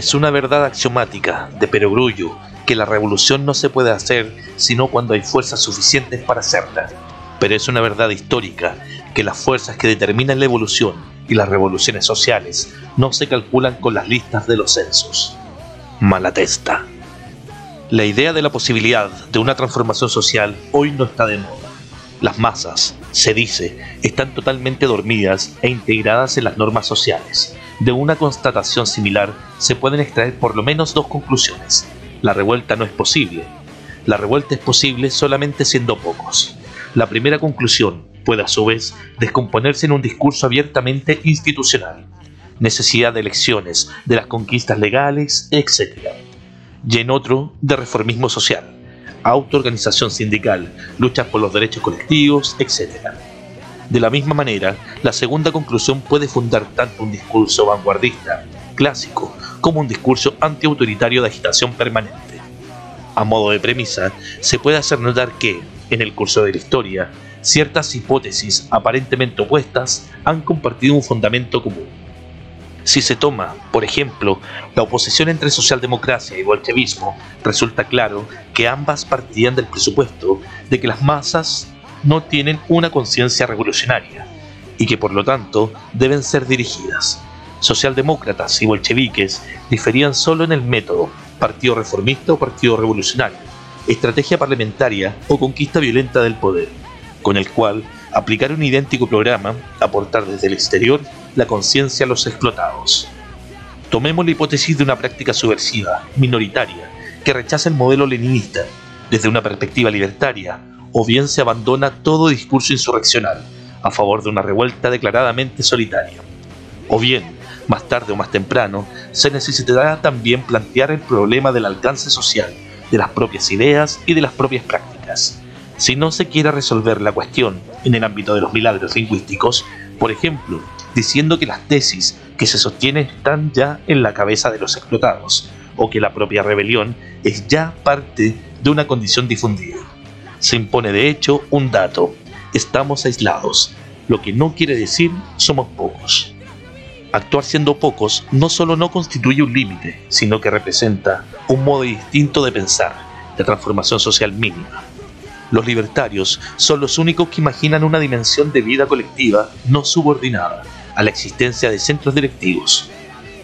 Es una verdad axiomática de perogrullo que la revolución no se puede hacer sino cuando hay fuerzas suficientes para hacerla. Pero es una verdad histórica que las fuerzas que determinan la evolución y las revoluciones sociales no se calculan con las listas de los censos. Malatesta. La idea de la posibilidad de una transformación social hoy no está de moda. Las masas, se dice, están totalmente dormidas e integradas en las normas sociales. De una constatación similar se pueden extraer por lo menos dos conclusiones. La revuelta no es posible. La revuelta es posible solamente siendo pocos. La primera conclusión puede a su vez descomponerse en un discurso abiertamente institucional. Necesidad de elecciones, de las conquistas legales, etc. Y en otro, de reformismo social autoorganización sindical, luchas por los derechos colectivos, etc. De la misma manera, la segunda conclusión puede fundar tanto un discurso vanguardista, clásico, como un discurso antiautoritario de agitación permanente. A modo de premisa, se puede hacer notar que, en el curso de la historia, ciertas hipótesis aparentemente opuestas han compartido un fundamento común. Si se toma, por ejemplo, la oposición entre socialdemocracia y bolchevismo, resulta claro que ambas partían del presupuesto de que las masas no tienen una conciencia revolucionaria y que por lo tanto deben ser dirigidas. Socialdemócratas y bolcheviques diferían solo en el método, partido reformista o partido revolucionario, estrategia parlamentaria o conquista violenta del poder, con el cual aplicar un idéntico programa, aportar desde el exterior la conciencia a los explotados. Tomemos la hipótesis de una práctica subversiva, minoritaria, que rechaza el modelo leninista desde una perspectiva libertaria, o bien se abandona todo discurso insurreccional a favor de una revuelta declaradamente solitaria. O bien, más tarde o más temprano, se necesitará también plantear el problema del alcance social, de las propias ideas y de las propias prácticas. Si no se quiere resolver la cuestión en el ámbito de los milagros lingüísticos, por ejemplo, diciendo que las tesis que se sostienen están ya en la cabeza de los explotados, o que la propia rebelión es ya parte de una condición difundida. Se impone de hecho un dato, estamos aislados, lo que no quiere decir somos pocos. Actuar siendo pocos no solo no constituye un límite, sino que representa un modo distinto de pensar, de transformación social mínima. Los libertarios son los únicos que imaginan una dimensión de vida colectiva no subordinada a la existencia de centros directivos.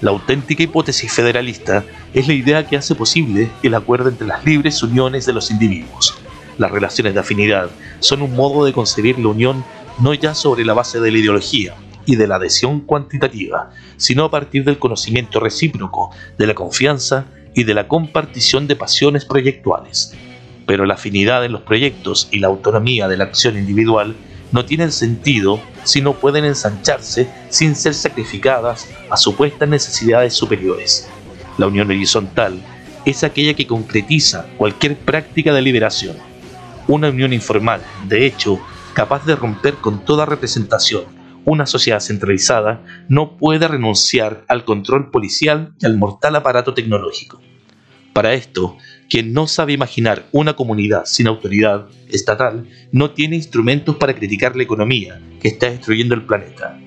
La auténtica hipótesis federalista es la idea que hace posible el acuerdo entre las libres uniones de los individuos. Las relaciones de afinidad son un modo de concebir la unión no ya sobre la base de la ideología y de la adhesión cuantitativa, sino a partir del conocimiento recíproco, de la confianza y de la compartición de pasiones proyectuales. Pero la afinidad en los proyectos y la autonomía de la acción individual no tienen sentido si no pueden ensancharse sin ser sacrificadas a supuestas necesidades superiores. La unión horizontal es aquella que concretiza cualquier práctica de liberación. Una unión informal, de hecho, capaz de romper con toda representación. Una sociedad centralizada no puede renunciar al control policial y al mortal aparato tecnológico. Para esto, quien no sabe imaginar una comunidad sin autoridad estatal no tiene instrumentos para criticar la economía que está destruyendo el planeta.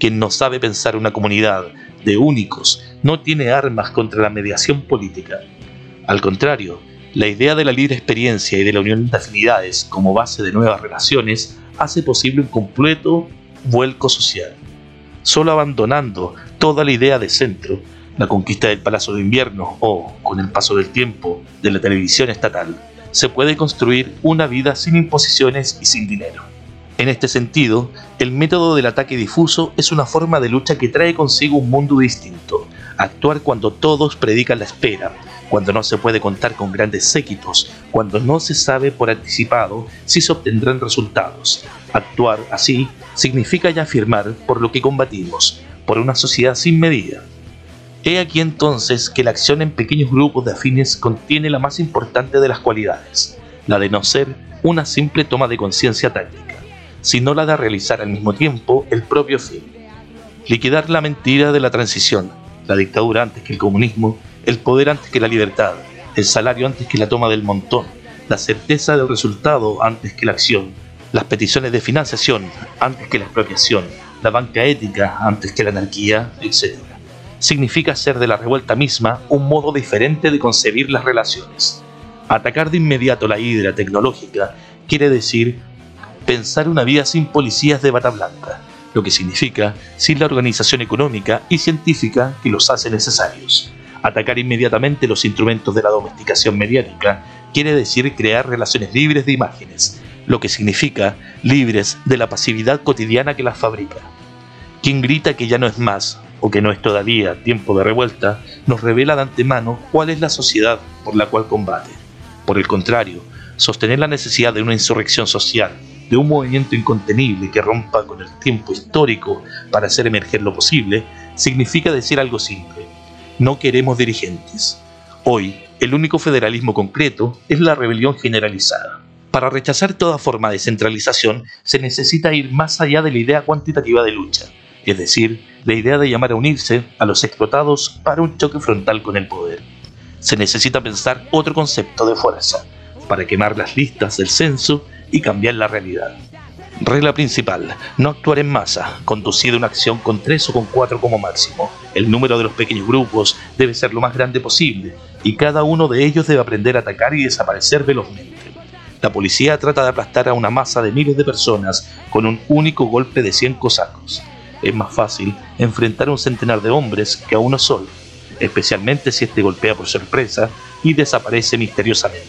Quien no sabe pensar una comunidad de únicos no tiene armas contra la mediación política. Al contrario, la idea de la libre experiencia y de la unión de afinidades como base de nuevas relaciones hace posible un completo vuelco social. Solo abandonando toda la idea de centro, la conquista del Palacio de Invierno o, con el paso del tiempo, de la televisión estatal, se puede construir una vida sin imposiciones y sin dinero. En este sentido, el método del ataque difuso es una forma de lucha que trae consigo un mundo distinto, actuar cuando todos predican la espera, cuando no se puede contar con grandes séquitos, cuando no se sabe por anticipado si se obtendrán resultados. Actuar así significa ya afirmar por lo que combatimos, por una sociedad sin medida. He aquí entonces que la acción en pequeños grupos de afines contiene la más importante de las cualidades, la de no ser una simple toma de conciencia táctica, sino la de realizar al mismo tiempo el propio fin. Liquidar la mentira de la transición, la dictadura antes que el comunismo, el poder antes que la libertad, el salario antes que la toma del montón, la certeza del resultado antes que la acción, las peticiones de financiación antes que la expropiación, la banca ética antes que la anarquía, etc significa hacer de la revuelta misma un modo diferente de concebir las relaciones. Atacar de inmediato la hidra tecnológica quiere decir pensar una vida sin policías de bata blanca, lo que significa sin la organización económica y científica que los hace necesarios. Atacar inmediatamente los instrumentos de la domesticación mediática quiere decir crear relaciones libres de imágenes, lo que significa libres de la pasividad cotidiana que las fabrica. Quien grita que ya no es más, o que no es todavía tiempo de revuelta, nos revela de antemano cuál es la sociedad por la cual combate. Por el contrario, sostener la necesidad de una insurrección social, de un movimiento incontenible que rompa con el tiempo histórico para hacer emerger lo posible, significa decir algo simple. No queremos dirigentes. Hoy, el único federalismo concreto es la rebelión generalizada. Para rechazar toda forma de centralización se necesita ir más allá de la idea cuantitativa de lucha es decir, la idea de llamar a unirse a los explotados para un choque frontal con el poder. Se necesita pensar otro concepto de fuerza, para quemar las listas del censo y cambiar la realidad. Regla principal, no actuar en masa, conducir una acción con tres o con cuatro como máximo. El número de los pequeños grupos debe ser lo más grande posible y cada uno de ellos debe aprender a atacar y desaparecer velozmente. La policía trata de aplastar a una masa de miles de personas con un único golpe de 100 cosacos es más fácil enfrentar a un centenar de hombres que a uno solo, especialmente si este golpea por sorpresa y desaparece misteriosamente.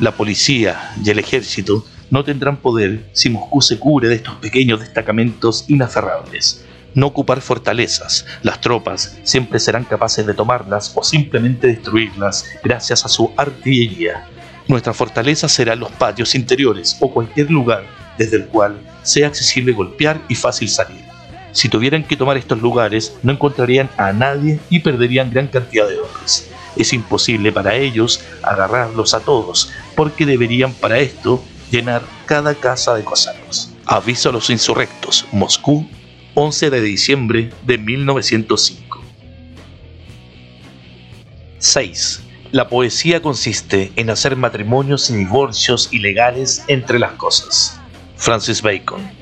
La policía y el ejército no tendrán poder si Moscú se cubre de estos pequeños destacamentos inaferrables. No ocupar fortalezas, las tropas siempre serán capaces de tomarlas o simplemente destruirlas gracias a su artillería. Nuestra fortaleza será los patios interiores o cualquier lugar desde el cual sea accesible golpear y fácil salir. Si tuvieran que tomar estos lugares, no encontrarían a nadie y perderían gran cantidad de hombres. Es imposible para ellos agarrarlos a todos, porque deberían para esto llenar cada casa de cosacos. Aviso a los insurrectos, Moscú, 11 de diciembre de 1905. 6. La poesía consiste en hacer matrimonios y divorcios ilegales entre las cosas. Francis Bacon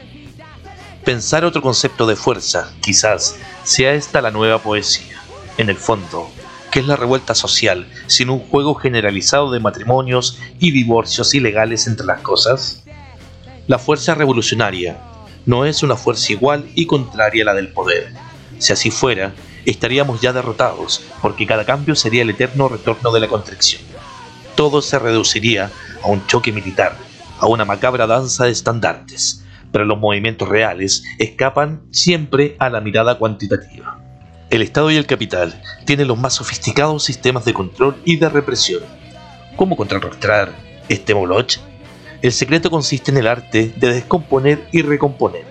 pensar otro concepto de fuerza, quizás sea esta la nueva poesía. En el fondo, ¿qué es la revuelta social sin un juego generalizado de matrimonios y divorcios ilegales entre las cosas? La fuerza revolucionaria no es una fuerza igual y contraria a la del poder. Si así fuera, estaríamos ya derrotados, porque cada cambio sería el eterno retorno de la contracción. Todo se reduciría a un choque militar, a una macabra danza de estandartes, pero los movimientos reales escapan siempre a la mirada cuantitativa. El Estado y el capital tienen los más sofisticados sistemas de control y de represión. ¿Cómo contrarrestar este moloch? El secreto consiste en el arte de descomponer y recomponer.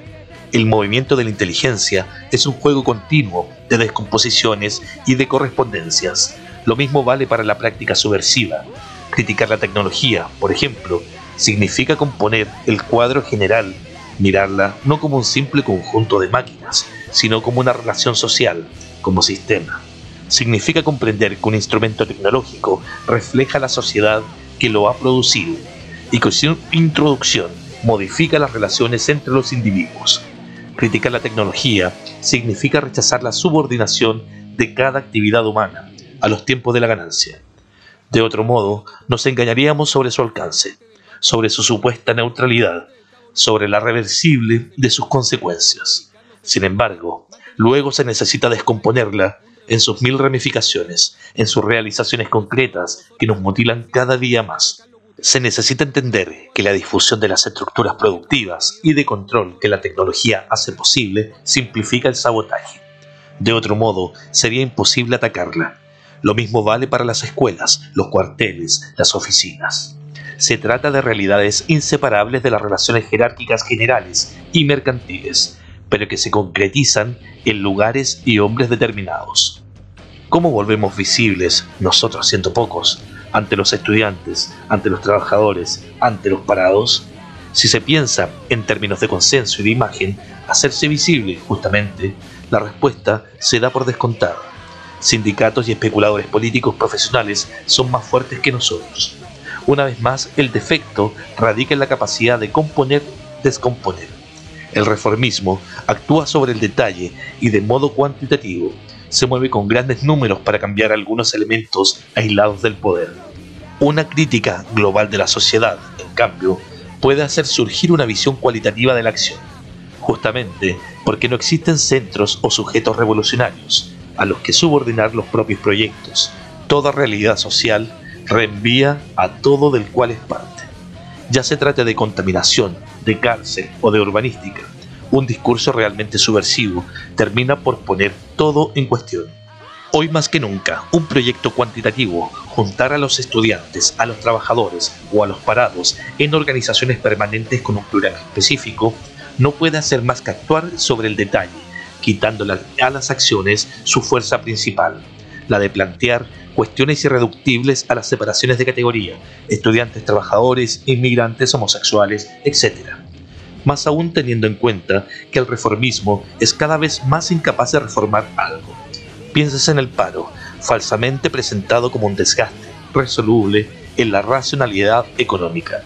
El movimiento de la inteligencia es un juego continuo de descomposiciones y de correspondencias. Lo mismo vale para la práctica subversiva. Criticar la tecnología, por ejemplo, significa componer el cuadro general, mirarla no como un simple conjunto de máquinas, sino como una relación social, como sistema. Significa comprender que un instrumento tecnológico refleja la sociedad que lo ha producido y que su introducción modifica las relaciones entre los individuos. Criticar la tecnología significa rechazar la subordinación de cada actividad humana a los tiempos de la ganancia. De otro modo, nos engañaríamos sobre su alcance, sobre su supuesta neutralidad, sobre la reversible de sus consecuencias. Sin embargo, luego se necesita descomponerla en sus mil ramificaciones, en sus realizaciones concretas que nos mutilan cada día más. Se necesita entender que la difusión de las estructuras productivas y de control que la tecnología hace posible simplifica el sabotaje. De otro modo, sería imposible atacarla. Lo mismo vale para las escuelas, los cuarteles, las oficinas. Se trata de realidades inseparables de las relaciones jerárquicas generales y mercantiles, pero que se concretizan en lugares y hombres determinados. ¿Cómo volvemos visibles, nosotros siendo pocos, ante los estudiantes, ante los trabajadores, ante los parados? Si se piensa en términos de consenso y de imagen, hacerse visible, justamente, la respuesta se da por descontado. Sindicatos y especuladores políticos profesionales son más fuertes que nosotros. Una vez más, el defecto radica en la capacidad de componer, descomponer. El reformismo actúa sobre el detalle y de modo cuantitativo. Se mueve con grandes números para cambiar algunos elementos aislados del poder. Una crítica global de la sociedad, en cambio, puede hacer surgir una visión cualitativa de la acción, justamente porque no existen centros o sujetos revolucionarios a los que subordinar los propios proyectos. Toda realidad social reenvía a todo del cual es parte. Ya se trate de contaminación, de cárcel o de urbanística, un discurso realmente subversivo termina por poner todo en cuestión. Hoy más que nunca, un proyecto cuantitativo, juntar a los estudiantes, a los trabajadores o a los parados en organizaciones permanentes con un programa específico, no puede hacer más que actuar sobre el detalle, quitándole a las acciones su fuerza principal, la de plantear cuestiones irreductibles a las separaciones de categoría, estudiantes, trabajadores, inmigrantes, homosexuales, etc. Más aún teniendo en cuenta que el reformismo es cada vez más incapaz de reformar algo. Pienses en el paro, falsamente presentado como un desgaste resoluble en la racionalidad económica.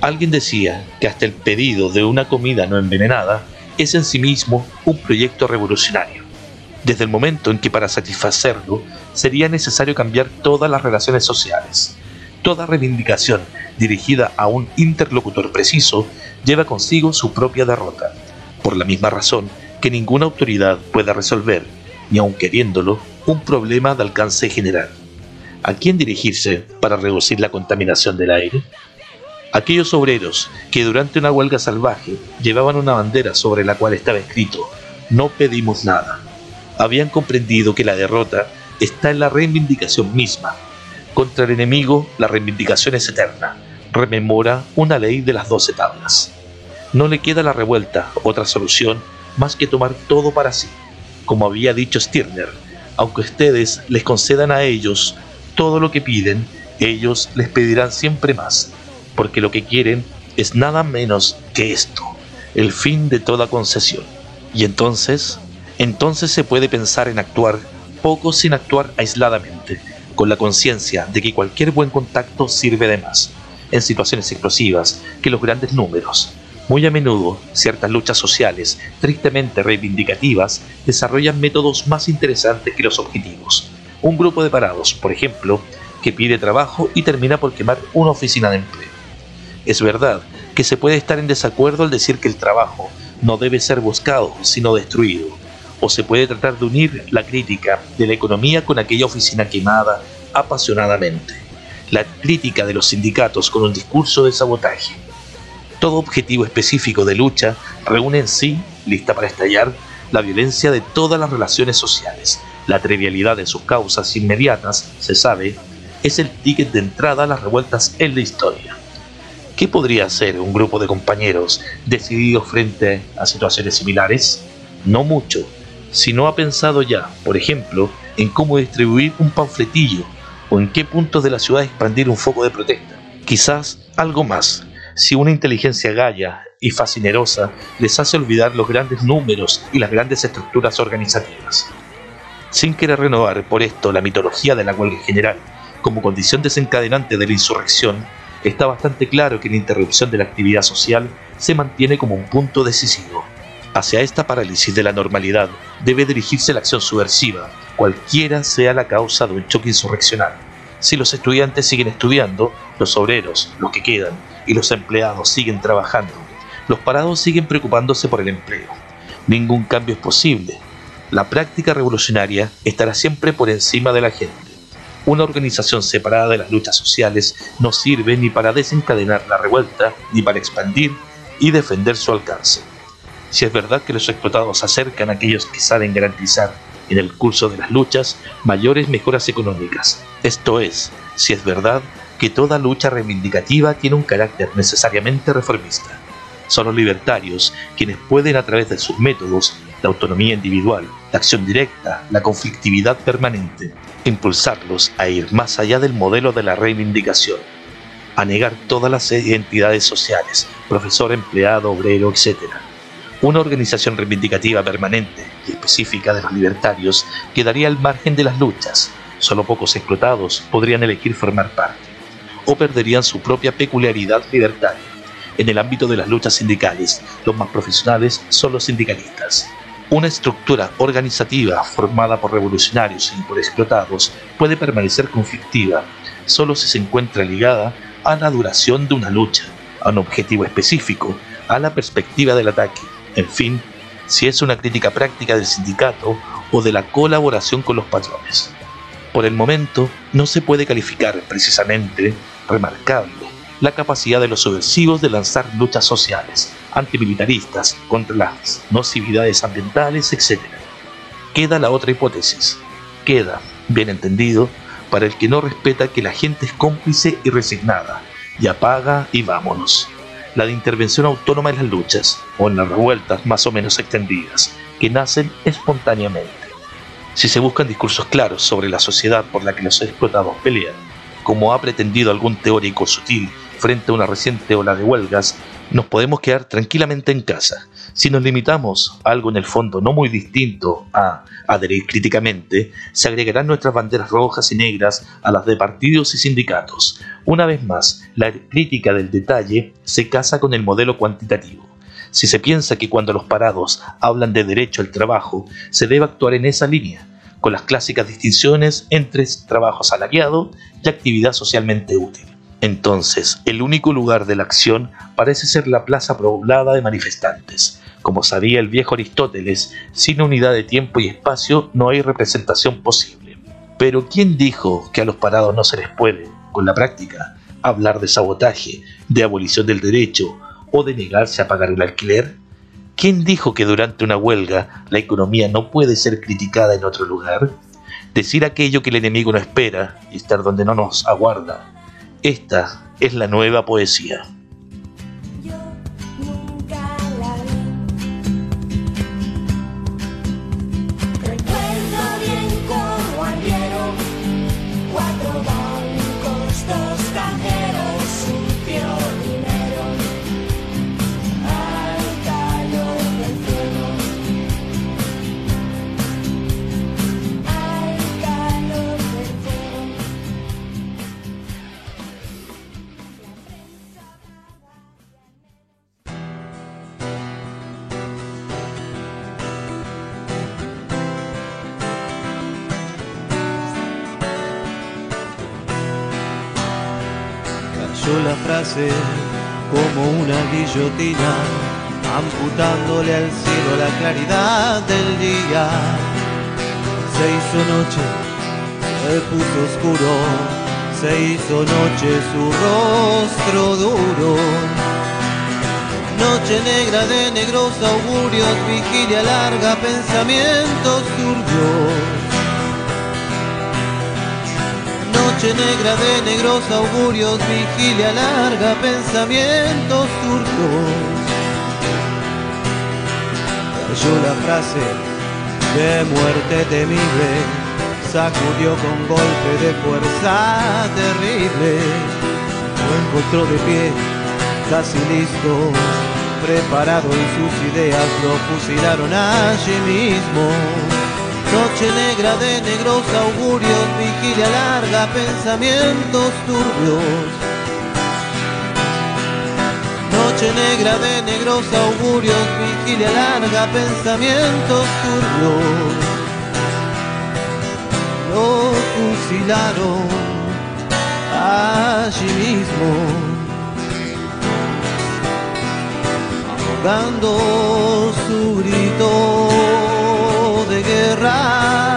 Alguien decía que hasta el pedido de una comida no envenenada es en sí mismo un proyecto revolucionario desde el momento en que para satisfacerlo sería necesario cambiar todas las relaciones sociales. Toda reivindicación dirigida a un interlocutor preciso lleva consigo su propia derrota, por la misma razón que ninguna autoridad puede resolver, ni aun queriéndolo, un problema de alcance general. ¿A quién dirigirse para reducir la contaminación del aire? Aquellos obreros que durante una huelga salvaje llevaban una bandera sobre la cual estaba escrito, no pedimos nada, habían comprendido que la derrota está en la reivindicación misma. Contra el enemigo, la reivindicación es eterna. Rememora una ley de las doce tablas. No le queda a la revuelta otra solución más que tomar todo para sí. Como había dicho Stirner, aunque ustedes les concedan a ellos todo lo que piden, ellos les pedirán siempre más, porque lo que quieren es nada menos que esto, el fin de toda concesión. Y entonces entonces se puede pensar en actuar poco sin actuar aisladamente, con la conciencia de que cualquier buen contacto sirve de más, en situaciones explosivas, que los grandes números. Muy a menudo, ciertas luchas sociales, tristemente reivindicativas, desarrollan métodos más interesantes que los objetivos. Un grupo de parados, por ejemplo, que pide trabajo y termina por quemar una oficina de empleo. Es verdad que se puede estar en desacuerdo al decir que el trabajo no debe ser buscado, sino destruido, o se puede tratar de unir la crítica de la economía con aquella oficina quemada apasionadamente, la crítica de los sindicatos con un discurso de sabotaje. Todo objetivo específico de lucha reúne en sí, lista para estallar, la violencia de todas las relaciones sociales. La trivialidad de sus causas inmediatas, se sabe, es el ticket de entrada a las revueltas en la historia. ¿Qué podría hacer un grupo de compañeros decididos frente a situaciones similares? No mucho, si no ha pensado ya, por ejemplo, en cómo distribuir un panfletillo o en qué puntos de la ciudad expandir un foco de protesta. Quizás algo más, si una inteligencia gaya y fascinerosa les hace olvidar los grandes números y las grandes estructuras organizativas. Sin querer renovar por esto la mitología de la huelga general como condición desencadenante de la insurrección, está bastante claro que la interrupción de la actividad social se mantiene como un punto decisivo. Hacia esta parálisis de la normalidad debe dirigirse la acción subversiva, cualquiera sea la causa de un choque insurreccional. Si los estudiantes siguen estudiando, los obreros, los que quedan, y los empleados siguen trabajando, los parados siguen preocupándose por el empleo. Ningún cambio es posible. La práctica revolucionaria estará siempre por encima de la gente. Una organización separada de las luchas sociales no sirve ni para desencadenar la revuelta, ni para expandir y defender su alcance. Si es verdad que los explotados acercan a aquellos que saben garantizar en el curso de las luchas mayores mejoras económicas. Esto es, si es verdad que toda lucha reivindicativa tiene un carácter necesariamente reformista. Son los libertarios quienes pueden a través de sus métodos, la autonomía individual, la acción directa, la conflictividad permanente, impulsarlos a ir más allá del modelo de la reivindicación, a negar todas las identidades sociales, profesor, empleado, obrero, etc una organización reivindicativa permanente y específica de los libertarios quedaría al margen de las luchas. Solo pocos explotados podrían elegir formar parte, o perderían su propia peculiaridad libertaria. En el ámbito de las luchas sindicales, los más profesionales son los sindicalistas. Una estructura organizativa formada por revolucionarios y por explotados puede permanecer conflictiva solo si se encuentra ligada a la duración de una lucha, a un objetivo específico, a la perspectiva del ataque, en fin, si es una crítica práctica del sindicato o de la colaboración con los patrones. Por el momento, no se puede calificar precisamente remarcable la capacidad de los subversivos de lanzar luchas sociales, antimilitaristas, contra las nocividades ambientales, etc. Queda la otra hipótesis. Queda, bien entendido, para el que no respeta que la gente es cómplice y resignada, y apaga y vámonos la de intervención autónoma en las luchas o en las revueltas más o menos extendidas, que nacen espontáneamente. Si se buscan discursos claros sobre la sociedad por la que los explotados pelean, como ha pretendido algún teórico sutil frente a una reciente ola de huelgas, nos podemos quedar tranquilamente en casa. Si nos limitamos a algo en el fondo no muy distinto a adherir críticamente, se agregarán nuestras banderas rojas y negras a las de partidos y sindicatos. Una vez más, la crítica del detalle se casa con el modelo cuantitativo. Si se piensa que cuando los parados hablan de derecho al trabajo, se debe actuar en esa línea, con las clásicas distinciones entre trabajo asalariado y actividad socialmente útil. Entonces, el único lugar de la acción parece ser la plaza poblada de manifestantes. Como sabía el viejo Aristóteles, sin unidad de tiempo y espacio no hay representación posible. Pero ¿quién dijo que a los parados no se les puede, con la práctica, hablar de sabotaje, de abolición del derecho o de negarse a pagar el alquiler? ¿Quién dijo que durante una huelga la economía no puede ser criticada en otro lugar? Decir aquello que el enemigo no espera y estar donde no nos aguarda esta es la nueva poesía. Amputándole al cielo la claridad del día. Se hizo noche, se puso oscuro, se hizo noche su rostro duro. Noche negra de negros augurios, vigilia larga, pensamientos turbios Noche negra de negros augurios, vigilia larga, pensamientos turcos. Cayó la frase de muerte temible, sacudió con golpe de fuerza terrible. Lo encontró de pie, casi listo, preparado en sus ideas, lo fusilaron allí mismo. Noche negra de negros augurios, vigilia larga, pensamientos turbios. Noche negra de negros augurios, vigilia larga, pensamientos turbios. Lo fusilaron allí mismo. ahogando su grito de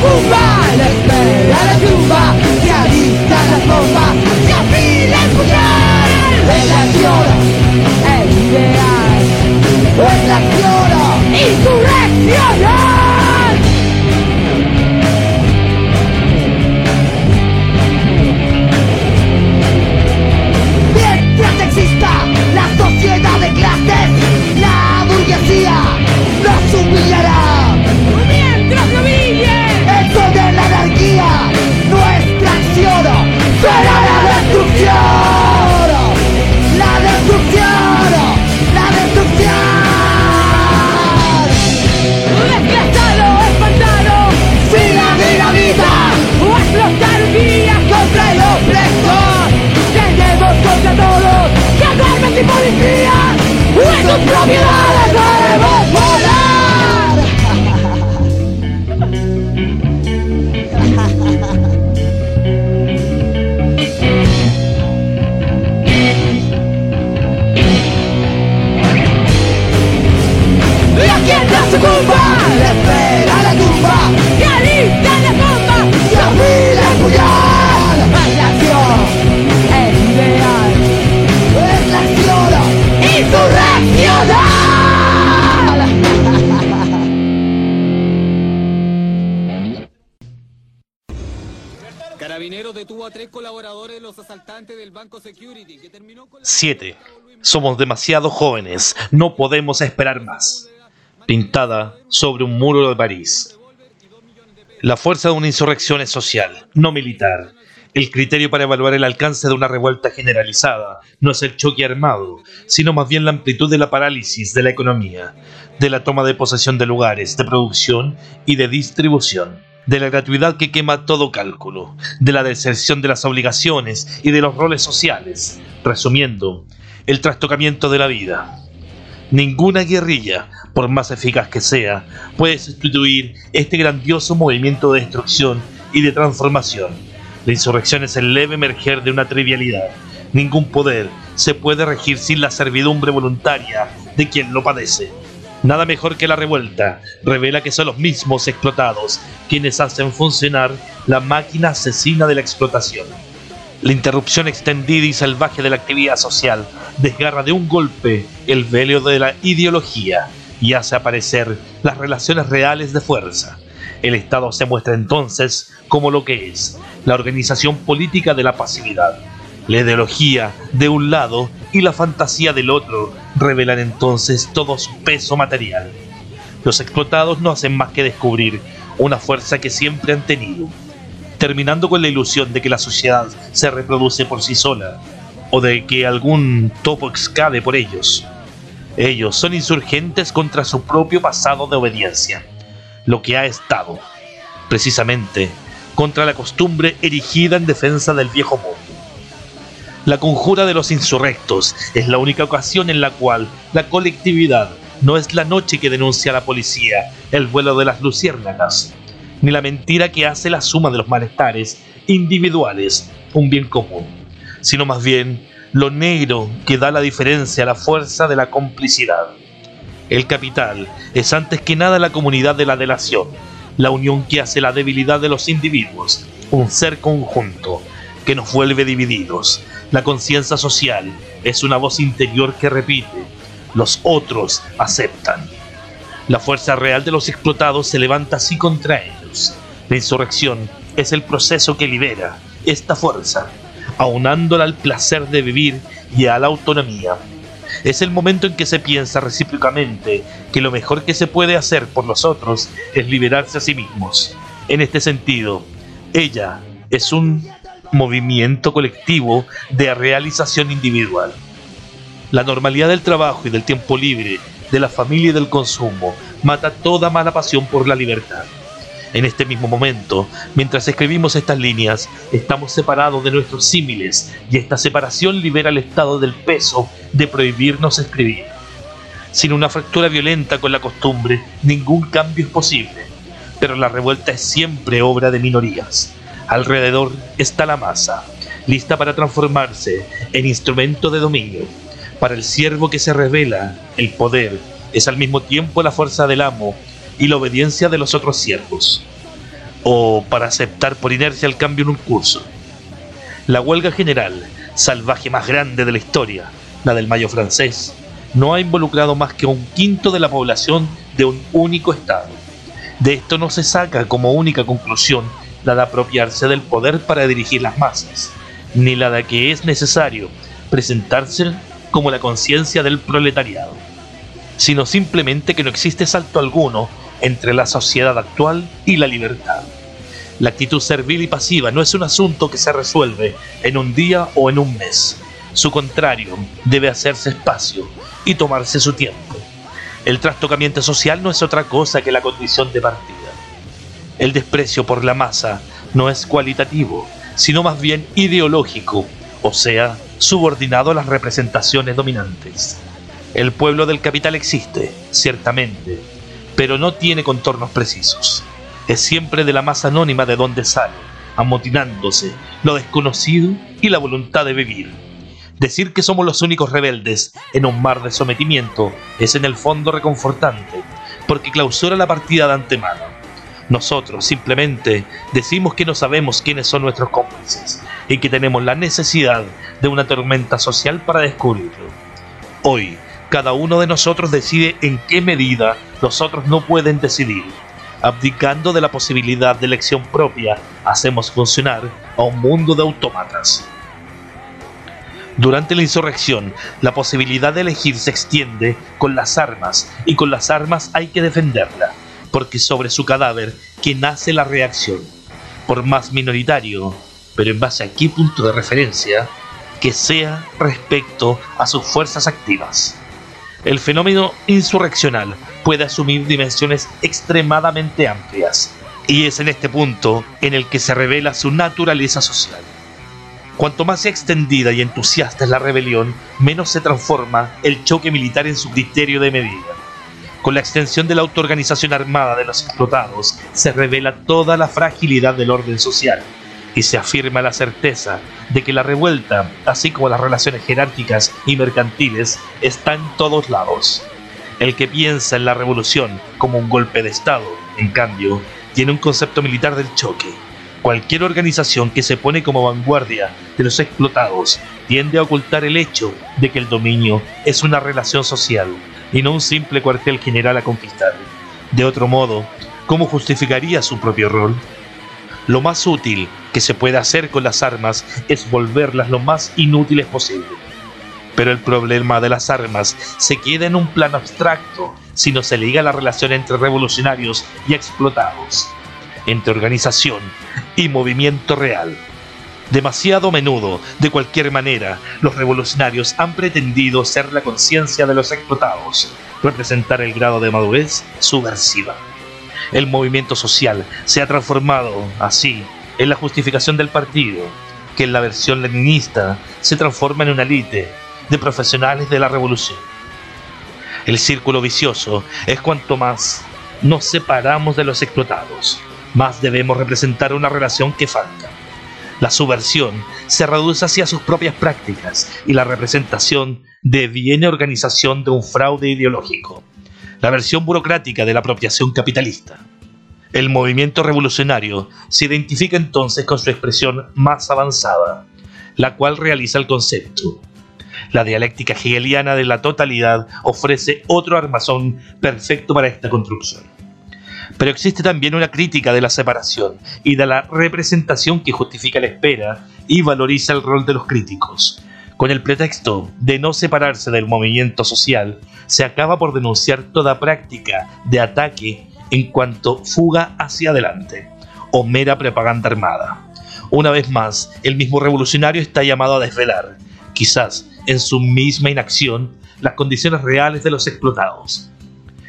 goodbye. Let's play, let it. Somos demasiado jóvenes, no podemos esperar más. Pintada sobre un muro de París. La fuerza de una insurrección es social, no militar. El criterio para evaluar el alcance de una revuelta generalizada no es el choque armado, sino más bien la amplitud de la parálisis de la economía, de la toma de posesión de lugares de producción y de distribución, de la gratuidad que quema todo cálculo, de la deserción de las obligaciones y de los roles sociales. Resumiendo, el trastocamiento de la vida. Ninguna guerrilla, por más eficaz que sea, puede sustituir este grandioso movimiento de destrucción y de transformación la insurrección es el leve emerger de una trivialidad. Ningún poder se puede regir sin la servidumbre voluntaria de quien lo padece. Nada mejor que la revuelta revela que son los mismos explotados quienes hacen funcionar la máquina asesina de la explotación. La interrupción extendida y salvaje de la actividad social desgarra de un golpe el velo de la ideología y hace aparecer las relaciones reales de fuerza. El Estado se muestra entonces como lo que es, la organización política de la pasividad. La ideología de un lado y la fantasía del otro revelan entonces todo su peso material. Los explotados no hacen más que descubrir una fuerza que siempre han tenido, terminando con la ilusión de que la sociedad se reproduce por sí sola o de que algún topo excave por ellos. Ellos son insurgentes contra su propio pasado de obediencia lo que ha estado, precisamente, contra la costumbre erigida en defensa del viejo mundo. La conjura de los insurrectos es la única ocasión en la cual la colectividad no es la noche que denuncia a la policía el vuelo de las luciérnagas, ni la mentira que hace la suma de los malestares individuales un bien común, sino más bien lo negro que da la diferencia a la fuerza de la complicidad. El capital es antes que nada la comunidad de la delación, la unión que hace la debilidad de los individuos, un ser conjunto que nos vuelve divididos. La conciencia social es una voz interior que repite, los otros aceptan. La fuerza real de los explotados se levanta así contra ellos. La insurrección es el proceso que libera esta fuerza, aunándola al placer de vivir y a la autonomía es el momento en que se piensa recíprocamente que lo mejor que se puede hacer por los otros es liberarse a sí mismos. En este sentido, ella es un movimiento colectivo de realización individual. La normalidad del trabajo y del tiempo libre, de la familia y del consumo, mata toda mala pasión por la libertad. En este mismo momento, mientras escribimos estas líneas, estamos separados de nuestros símiles y esta separación libera al Estado del peso de prohibirnos escribir. Sin una fractura violenta con la costumbre, ningún cambio es posible, pero la revuelta es siempre obra de minorías. Alrededor está la masa, lista para transformarse en instrumento de dominio. Para el siervo que se revela, el poder es al mismo tiempo la fuerza del amo y la obediencia de los otros siervos, o para aceptar por inercia el cambio en un curso. La huelga general, salvaje más grande de la historia, la del Mayo francés, no ha involucrado más que un quinto de la población de un único Estado. De esto no se saca como única conclusión la de apropiarse del poder para dirigir las masas, ni la de que es necesario presentarse como la conciencia del proletariado, sino simplemente que no existe salto alguno entre la sociedad actual y la libertad. La actitud servil y pasiva no es un asunto que se resuelve en un día o en un mes. Su contrario debe hacerse espacio y tomarse su tiempo. El trastocamiento social no es otra cosa que la condición de partida. El desprecio por la masa no es cualitativo, sino más bien ideológico, o sea, subordinado a las representaciones dominantes. El pueblo del capital existe, ciertamente, pero no tiene contornos precisos. Es siempre de la masa anónima de donde sale, amotinándose lo desconocido y la voluntad de vivir. Decir que somos los únicos rebeldes en un mar de sometimiento es en el fondo reconfortante, porque clausura la partida de antemano. Nosotros simplemente decimos que no sabemos quiénes son nuestros cómplices y que tenemos la necesidad de una tormenta social para descubrirlo. Hoy, cada uno de nosotros decide en qué medida los otros no pueden decidir. abdicando de la posibilidad de elección propia, hacemos funcionar a un mundo de autómatas. Durante la insurrección, la posibilidad de elegir se extiende con las armas y con las armas hay que defenderla, porque sobre su cadáver que nace la reacción, por más minoritario, pero en base a qué punto de referencia, que sea respecto a sus fuerzas activas. El fenómeno insurreccional puede asumir dimensiones extremadamente amplias, y es en este punto en el que se revela su naturaleza social. Cuanto más extendida y entusiasta es la rebelión, menos se transforma el choque militar en su criterio de medida. Con la extensión de la autoorganización armada de los explotados, se revela toda la fragilidad del orden social y se afirma la certeza de que la revuelta, así como las relaciones jerárquicas y mercantiles, está en todos lados. El que piensa en la revolución como un golpe de Estado, en cambio, tiene un concepto militar del choque Cualquier organización que se pone como vanguardia de los explotados tiende a ocultar el hecho de que el dominio es una relación social y no un simple cuartel general a conquistar. De otro modo, ¿cómo justificaría su propio rol? Lo más útil que se puede hacer con las armas es volverlas lo más inútiles posible. Pero el problema de las armas se queda en un plano abstracto si no se liga la relación entre revolucionarios y explotados entre organización y movimiento real. Demasiado menudo, de cualquier manera, los revolucionarios han pretendido ser la conciencia de los explotados, representar el grado de madurez subversiva. El movimiento social se ha transformado, así, en la justificación del partido, que en la versión leninista se transforma en una élite de profesionales de la revolución. El círculo vicioso es cuanto más nos separamos de los explotados, más debemos representar una relación que falta. La subversión se reduce hacia sus propias prácticas y la representación deviene organización de un fraude ideológico, la versión burocrática de la apropiación capitalista. El movimiento revolucionario se identifica entonces con su expresión más avanzada, la cual realiza el concepto. La dialéctica hegeliana de la totalidad ofrece otro armazón perfecto para esta construcción. Pero existe también una crítica de la separación y de la representación que justifica la espera y valoriza el rol de los críticos. Con el pretexto de no separarse del movimiento social, se acaba por denunciar toda práctica de ataque en cuanto fuga hacia adelante o mera propaganda armada. Una vez más, el mismo revolucionario está llamado a desvelar, quizás en su misma inacción, las condiciones reales de los explotados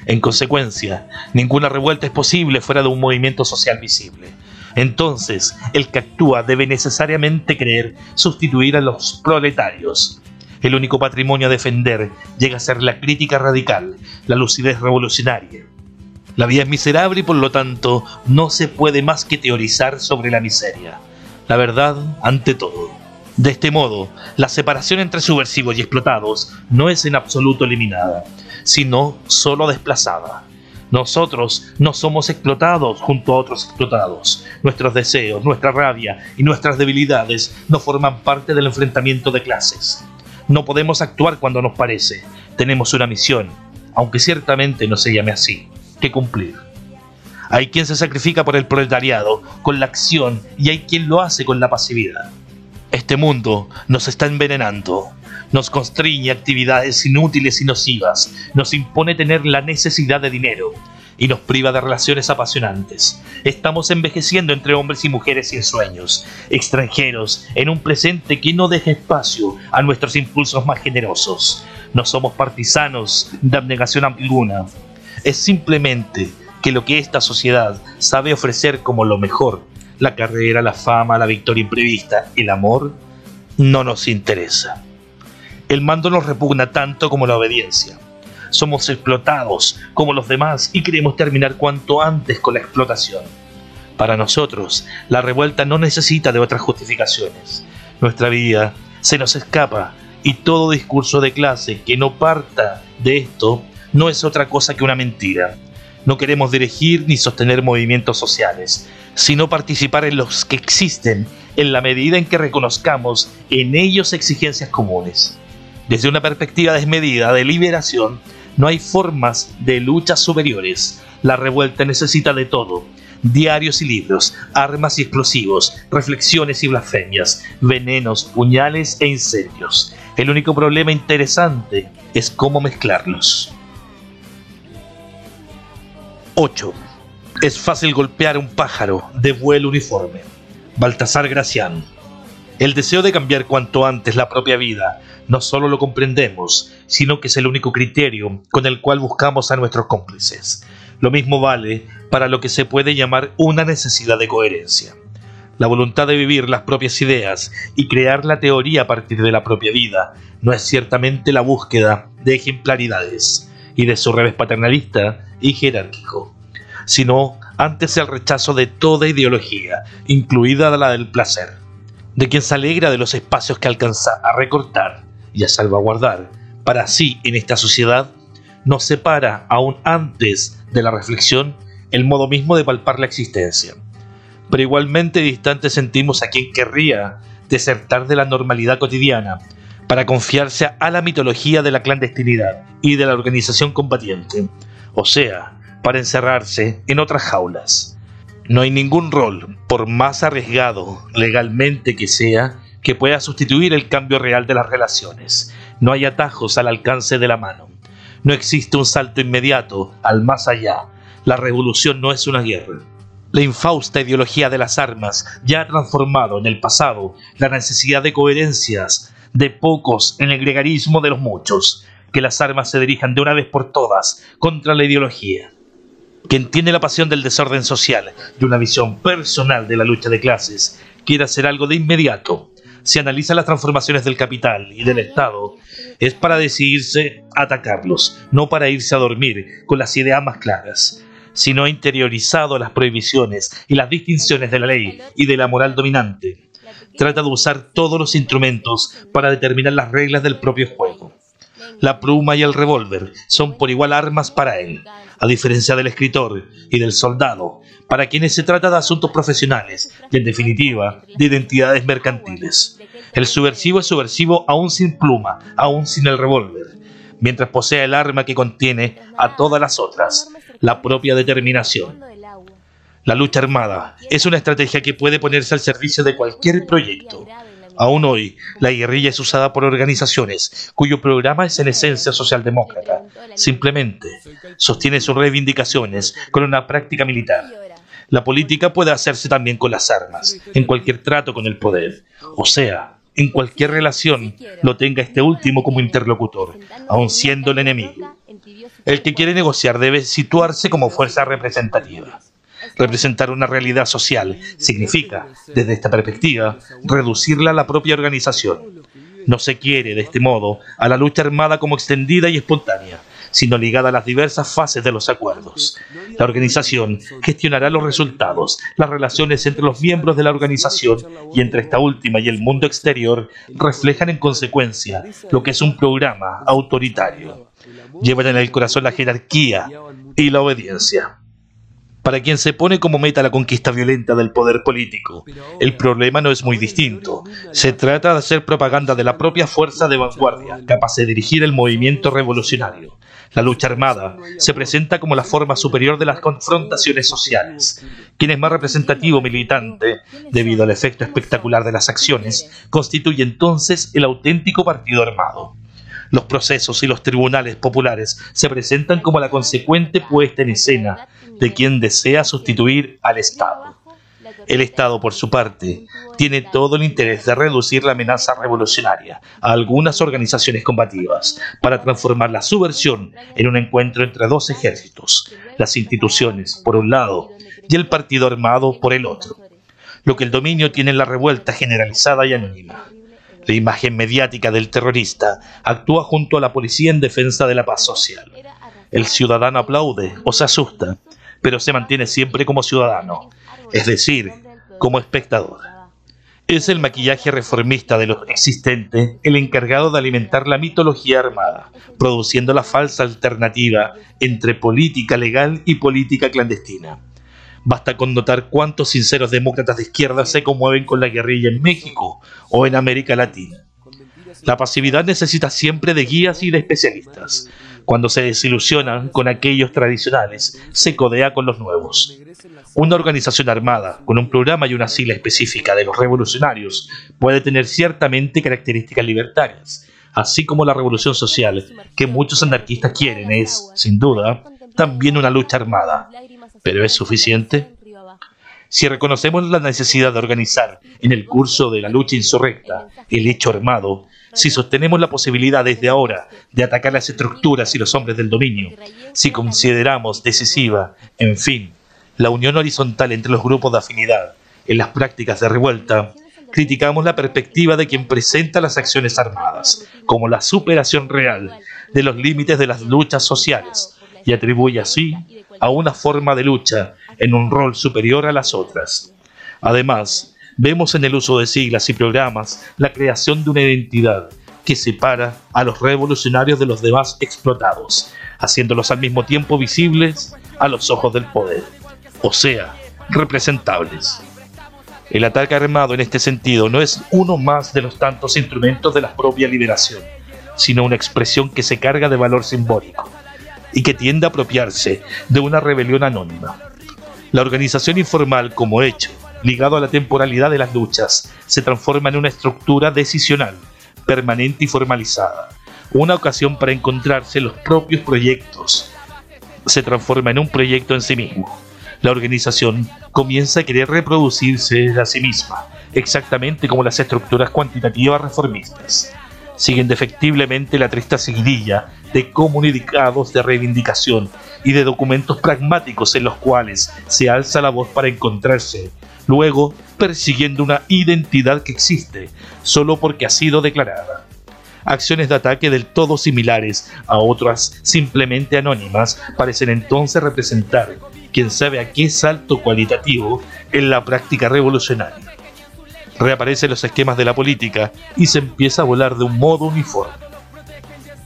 en consecuencia, ninguna revuelta es posible fuera de un movimiento social visible. Entonces, el que actúa debe necesariamente querer sustituir a los proletarios. El único patrimonio a defender llega a ser la crítica radical, la lucidez revolucionaria. La vida es miserable y por lo tanto no se puede más que teorizar sobre la miseria. La verdad ante todo. De este modo, la separación entre subversivos y explotados no es en absoluto eliminada, sino solo desplazada. Nosotros no somos explotados junto a otros explotados. Nuestros deseos, nuestra rabia y nuestras debilidades no forman parte del enfrentamiento de clases. No podemos actuar cuando nos parece. Tenemos una misión, aunque ciertamente no se llame así, que cumplir. Hay quien se sacrifica por el proletariado con la acción y hay quien lo hace con la pasividad. Este mundo nos está envenenando nos constriñe actividades inútiles y nocivas, nos impone tener la necesidad de dinero y nos priva de relaciones apasionantes. Estamos envejeciendo entre hombres y mujeres sin sueños, extranjeros, en un presente que no deja espacio a nuestros impulsos más generosos. No somos partisanos de abnegación alguna. Es simplemente que lo que esta sociedad sabe ofrecer como lo mejor, la carrera, la fama, la victoria imprevista, el amor, no nos interesa. El mando nos repugna tanto como la obediencia. Somos explotados como los demás y queremos terminar cuanto antes con la explotación. Para nosotros, la revuelta no necesita de otras justificaciones. Nuestra vida se nos escapa y todo discurso de clase que no parta de esto no es otra cosa que una mentira. No queremos dirigir ni sostener movimientos sociales, sino participar en los que existen en la medida en que reconozcamos en ellos exigencias comunes. Desde una perspectiva desmedida de liberación, no hay formas de luchas superiores. La revuelta necesita de todo. Diarios y libros, armas y explosivos, reflexiones y blasfemias, venenos, puñales e incendios. El único problema interesante es cómo mezclarlos. 8. Es fácil golpear un pájaro de vuelo uniforme. Baltasar Gracián. El deseo de cambiar cuanto antes la propia vida no solo lo comprendemos, sino que es el único criterio con el cual buscamos a nuestros cómplices. Lo mismo vale para lo que se puede llamar una necesidad de coherencia. La voluntad de vivir las propias ideas y crear la teoría a partir de la propia vida no es ciertamente la búsqueda de ejemplaridades y de su revés paternalista y jerárquico, sino antes el rechazo de toda ideología, incluida la del placer, de quien se alegra de los espacios que alcanza a recortar y a salvaguardar, para así en esta sociedad nos separa aún antes de la reflexión el modo mismo de palpar la existencia. Pero igualmente distante sentimos a quien querría desertar de la normalidad cotidiana para confiarse a la mitología de la clandestinidad y de la organización combatiente, o sea, para encerrarse en otras jaulas. No hay ningún rol, por más arriesgado legalmente que sea, que pueda sustituir el cambio real de las relaciones. No hay atajos al alcance de la mano. No existe un salto inmediato al más allá. La revolución no es una guerra. La infausta ideología de las armas ya ha transformado en el pasado la necesidad de coherencias de pocos en el gregarismo de los muchos. Que las armas se dirijan de una vez por todas contra la ideología. Quien tiene la pasión del desorden social y una visión personal de la lucha de clases quiere hacer algo de inmediato. Si analiza las transformaciones del capital y del Estado, es para decidirse a atacarlos, no para irse a dormir con las ideas más claras. Si no ha interiorizado las prohibiciones y las distinciones de la ley y de la moral dominante, trata de usar todos los instrumentos para determinar las reglas del propio juego. La pluma y el revólver son por igual armas para él, a diferencia del escritor y del soldado, para quienes se trata de asuntos profesionales y, en definitiva, de identidades mercantiles. El subversivo es subversivo aún sin pluma, aún sin el revólver, mientras posea el arma que contiene a todas las otras, la propia determinación. La lucha armada es una estrategia que puede ponerse al servicio de cualquier proyecto. Aún hoy, la guerrilla es usada por organizaciones cuyo programa es en esencia socialdemócrata. Simplemente sostiene sus reivindicaciones con una práctica militar. La política puede hacerse también con las armas, en cualquier trato con el poder. O sea, en cualquier relación lo tenga este último como interlocutor, aun siendo el enemigo. El que quiere negociar debe situarse como fuerza representativa. Representar una realidad social significa, desde esta perspectiva, reducirla a la propia organización. No se quiere, de este modo, a la lucha armada como extendida y espontánea, sino ligada a las diversas fases de los acuerdos. La organización gestionará los resultados, las relaciones entre los miembros de la organización y entre esta última y el mundo exterior reflejan en consecuencia lo que es un programa autoritario. Llevan en el corazón la jerarquía y la obediencia para quien se pone como meta la conquista violenta del poder político. El problema no es muy distinto. Se trata de hacer propaganda de la propia fuerza de vanguardia, capaz de dirigir el movimiento revolucionario. La lucha armada se presenta como la forma superior de las confrontaciones sociales. Quien es más representativo militante, debido al efecto espectacular de las acciones, constituye entonces el auténtico partido armado. Los procesos y los tribunales populares se presentan como la consecuente puesta en escena de quien desea sustituir al Estado. El Estado, por su parte, tiene todo el interés de reducir la amenaza revolucionaria a algunas organizaciones combativas para transformar la subversión en un encuentro entre dos ejércitos, las instituciones por un lado y el partido armado por el otro. Lo que el dominio tiene en la revuelta generalizada y anónima. La imagen mediática del terrorista actúa junto a la policía en defensa de la paz social. El ciudadano aplaude o se asusta, pero se mantiene siempre como ciudadano, es decir, como espectador. Es el maquillaje reformista de lo existente el encargado de alimentar la mitología armada, produciendo la falsa alternativa entre política legal y política clandestina. Basta con notar cuántos sinceros demócratas de izquierda se conmueven con la guerrilla en México o en América Latina. La pasividad necesita siempre de guías y de especialistas. Cuando se desilusionan con aquellos tradicionales, se codea con los nuevos. Una organización armada, con un programa y una sigla específica de los revolucionarios, puede tener ciertamente características libertarias, así como la revolución social que muchos anarquistas quieren es, sin duda, también una lucha armada. ¿Pero es suficiente? Si reconocemos la necesidad de organizar en el curso de la lucha insurrecta el hecho armado, si sostenemos la posibilidad desde ahora de atacar las estructuras y los hombres del dominio, si consideramos decisiva, en fin, la unión horizontal entre los grupos de afinidad en las prácticas de revuelta, criticamos la perspectiva de quien presenta las acciones armadas como la superación real de los límites de las luchas sociales y atribuye así a una forma de lucha en un rol superior a las otras. Además, vemos en el uso de siglas y programas la creación de una identidad que separa a los revolucionarios de los demás explotados, haciéndolos al mismo tiempo visibles a los ojos del poder, o sea, representables. El ataque armado en este sentido no es uno más de los tantos instrumentos de la propia liberación, sino una expresión que se carga de valor simbólico y que tiende a apropiarse de una rebelión anónima. La organización informal como hecho, ligado a la temporalidad de las luchas, se transforma en una estructura decisional, permanente y formalizada, una ocasión para encontrarse los propios proyectos. Se transforma en un proyecto en sí mismo. La organización comienza a querer reproducirse a sí misma, exactamente como las estructuras cuantitativas reformistas siguen defectiblemente la triste seguidilla de comunicados de reivindicación y de documentos pragmáticos en los cuales se alza la voz para encontrarse, luego persiguiendo una identidad que existe solo porque ha sido declarada. Acciones de ataque del todo similares a otras simplemente anónimas parecen entonces representar quién sabe a qué salto cualitativo en la práctica revolucionaria reaparecen los esquemas de la política y se empieza a volar de un modo uniforme.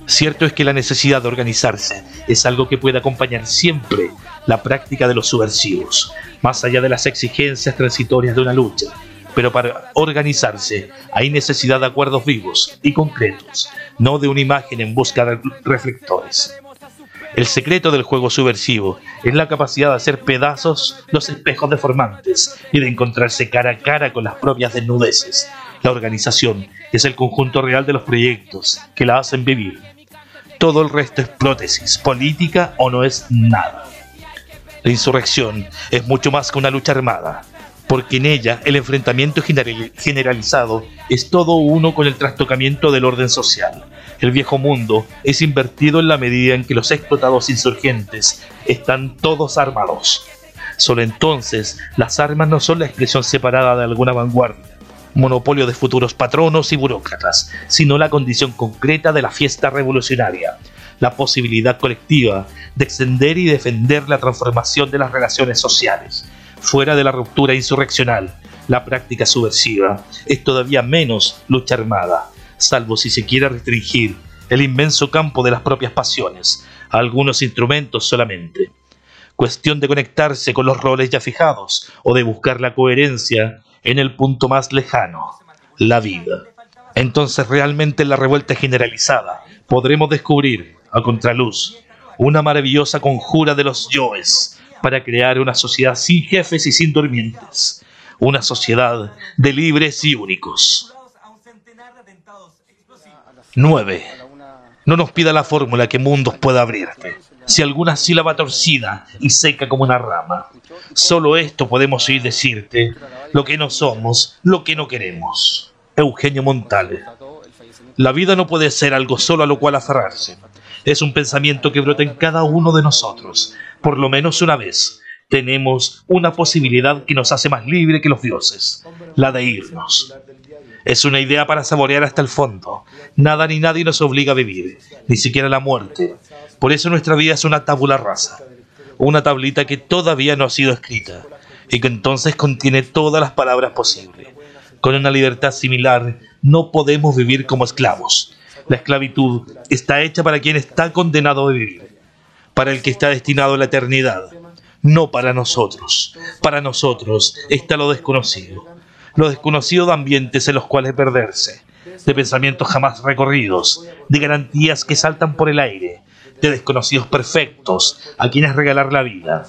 Cierto es que la necesidad de organizarse es algo que puede acompañar siempre la práctica de los subversivos, más allá de las exigencias transitorias de una lucha. Pero para organizarse hay necesidad de acuerdos vivos y concretos, no de una imagen en busca de reflectores. El secreto del juego subversivo es la capacidad de hacer pedazos los espejos deformantes y de encontrarse cara a cara con las propias desnudeces. La organización es el conjunto real de los proyectos que la hacen vivir. Todo el resto es prótesis, política o no es nada. La insurrección es mucho más que una lucha armada, porque en ella el enfrentamiento generalizado es todo uno con el trastocamiento del orden social el viejo mundo es invertido en la medida en que los explotados insurgentes están todos armados. Solo entonces las armas no son la expresión separada de alguna vanguardia, monopolio de futuros patronos y burócratas, sino la condición concreta de la fiesta revolucionaria, la posibilidad colectiva de extender y defender la transformación de las relaciones sociales, fuera de la ruptura insurreccional. La práctica subversiva es todavía menos lucha armada, salvo si se quiere restringir el inmenso campo de las propias pasiones a algunos instrumentos solamente. Cuestión de conectarse con los roles ya fijados o de buscar la coherencia en el punto más lejano, la vida. Entonces realmente en la revuelta generalizada podremos descubrir, a contraluz, una maravillosa conjura de los yoes para crear una sociedad sin jefes y sin durmientes, una sociedad de libres y únicos. 9. No nos pida la fórmula que mundos pueda abrirte. Si alguna sílaba torcida y seca como una rama. Solo esto podemos oír decirte, lo que no somos, lo que no queremos. Eugenio Montale. La vida no puede ser algo solo a lo cual aferrarse. Es un pensamiento que brota en cada uno de nosotros, por lo menos una vez. Tenemos una posibilidad que nos hace más libre que los dioses, la de irnos. Es una idea para saborear hasta el fondo. Nada ni nadie nos obliga a vivir, ni siquiera la muerte. Por eso nuestra vida es una tabula rasa, una tablita que todavía no ha sido escrita y que entonces contiene todas las palabras posibles. Con una libertad similar no podemos vivir como esclavos. La esclavitud está hecha para quien está condenado a vivir, para el que está destinado a la eternidad, no para nosotros. Para nosotros está lo desconocido los desconocidos de ambientes en los cuales perderse, de pensamientos jamás recorridos, de garantías que saltan por el aire, de desconocidos perfectos a quienes regalar la vida.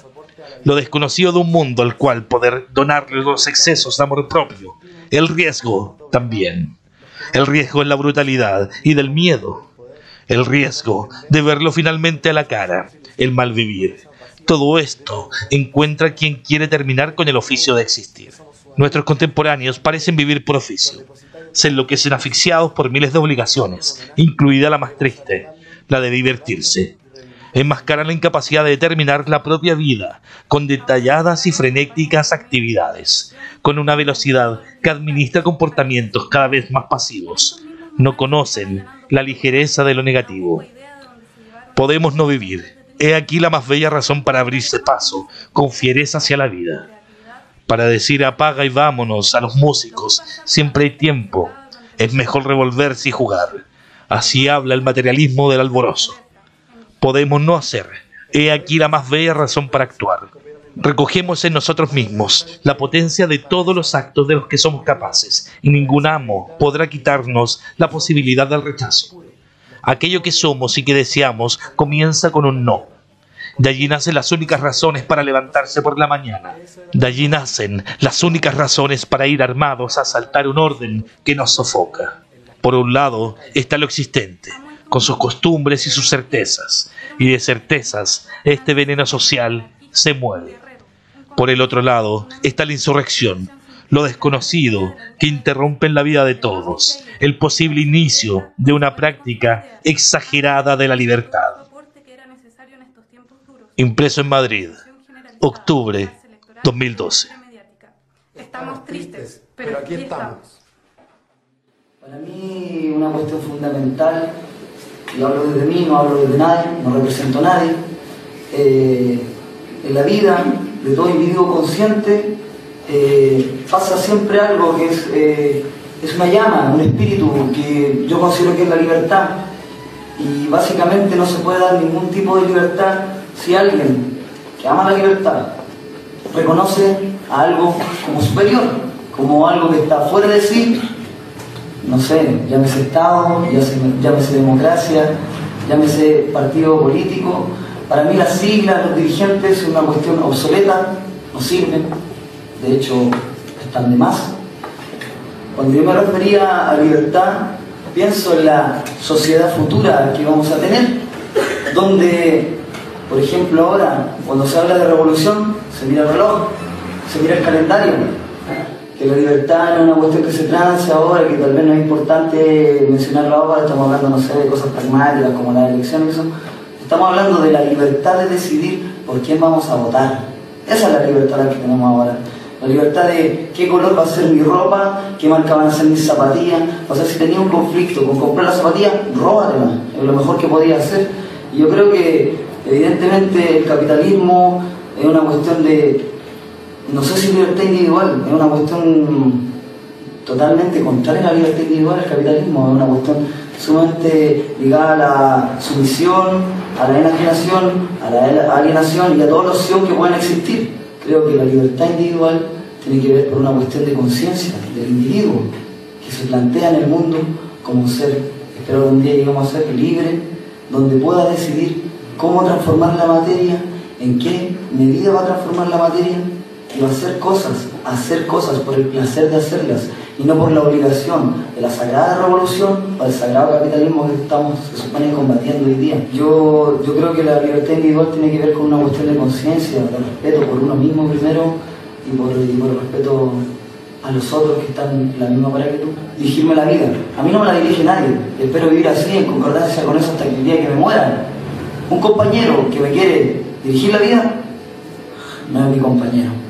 Lo desconocido de un mundo al cual poder donarle los excesos de amor propio. El riesgo también. El riesgo en la brutalidad y del miedo. El riesgo de verlo finalmente a la cara. El malvivir. Todo esto encuentra quien quiere terminar con el oficio de existir. Nuestros contemporáneos parecen vivir por oficio. Se enloquecen asfixiados por miles de obligaciones, incluida la más triste, la de divertirse. Enmascaran la incapacidad de determinar la propia vida con detalladas y frenéticas actividades, con una velocidad que administra comportamientos cada vez más pasivos. No conocen la ligereza de lo negativo. Podemos no vivir. He aquí la más bella razón para abrirse paso con fiereza hacia la vida para decir apaga y vámonos a los músicos, siempre hay tiempo, es mejor revolverse y jugar. Así habla el materialismo del alborozo. Podemos no hacer, he aquí la más bella razón para actuar. Recogemos en nosotros mismos la potencia de todos los actos de los que somos capaces, y ningún amo podrá quitarnos la posibilidad del rechazo. Aquello que somos y que deseamos comienza con un no de allí nacen las únicas razones para levantarse por la mañana. De allí nacen las únicas razones para ir armados a asaltar un orden que nos sofoca. Por un lado está lo existente, con sus costumbres y sus certezas, y de certezas este veneno social se mueve. Por el otro lado está la insurrección, lo desconocido que interrumpe en la vida de todos, el posible inicio de una práctica exagerada de la libertad impreso en Madrid, octubre 2012. Estamos tristes, pero aquí estamos. Para mí una cuestión fundamental, y hablo desde mí, no hablo desde nadie, no represento a nadie, eh, en la vida de todo individuo consciente eh, pasa siempre algo que es, eh, es una llama, un espíritu que yo considero que es la libertad. Y básicamente no se puede dar ningún tipo de libertad si alguien que ama la libertad reconoce a algo como superior, como algo que está fuera de sí, no sé, llámese Estado, llámese, democracia, llámese partido político, para mí las siglas, los dirigentes es una cuestión obsoleta, no sirven, de hecho están de más. Cuando yo me refería a libertad, pienso en la sociedad futura que vamos a tener, donde por ejemplo, ahora, cuando se habla de revolución, se mira el reloj, se mira el calendario. Que la libertad no es una cuestión que se trance ahora, que tal vez no es importante mencionarlo ahora, estamos hablando, no sé, de cosas pragmáticas como las elecciones, eso. Estamos hablando de la libertad de decidir por quién vamos a votar. Esa es la libertad que tenemos ahora. La libertad de qué color va a ser mi ropa, qué marca van a ser mis zapatillas. O sea, si tenía un conflicto con comprar las zapatillas, róbatela. Es lo mejor que podía hacer. Y yo creo que Evidentemente el capitalismo es una cuestión de, no sé si libertad individual, es una cuestión totalmente contraria a la libertad individual, el capitalismo es una cuestión sumamente ligada a la sumisión, a la enajenación, a la alienación y a toda la opción que puedan existir. Creo que la libertad individual tiene que ver con una cuestión de conciencia del individuo, que se plantea en el mundo como un ser, espero que un día lleguemos a ser libre, donde pueda decidir cómo transformar la materia, en qué medida va a transformar la materia a hacer cosas, hacer cosas por el placer de hacerlas y no por la obligación de la sagrada revolución o del sagrado capitalismo que estamos, supone, combatiendo hoy día. Yo, yo creo que la libertad individual tiene que ver con una cuestión de conciencia, de respeto por uno mismo primero y por, y por respeto a los otros que están en la misma pared que tú. Dirigirme la vida. A mí no me la dirige nadie. Espero vivir así, en concordancia con eso hasta el día que me muera un compañero que me quiere dirigir la vida, no es mi compañero.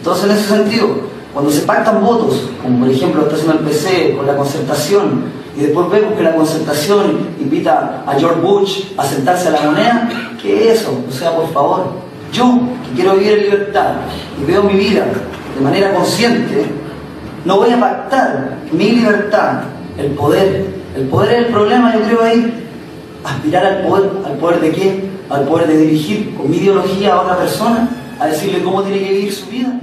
Entonces, en ese sentido, cuando se pactan votos, como por ejemplo está haciendo el PC con la concertación, y después vemos que la concertación invita a George Bush a sentarse a la moneda, ¿qué es eso? O sea, por favor, yo que quiero vivir en libertad y veo mi vida de manera consciente, no voy a pactar mi libertad, el poder. El poder es el problema, yo creo ahí, aspirar al poder, ¿al poder de qué? Al poder de dirigir con mi ideología a otra persona, a decirle cómo tiene que vivir su vida.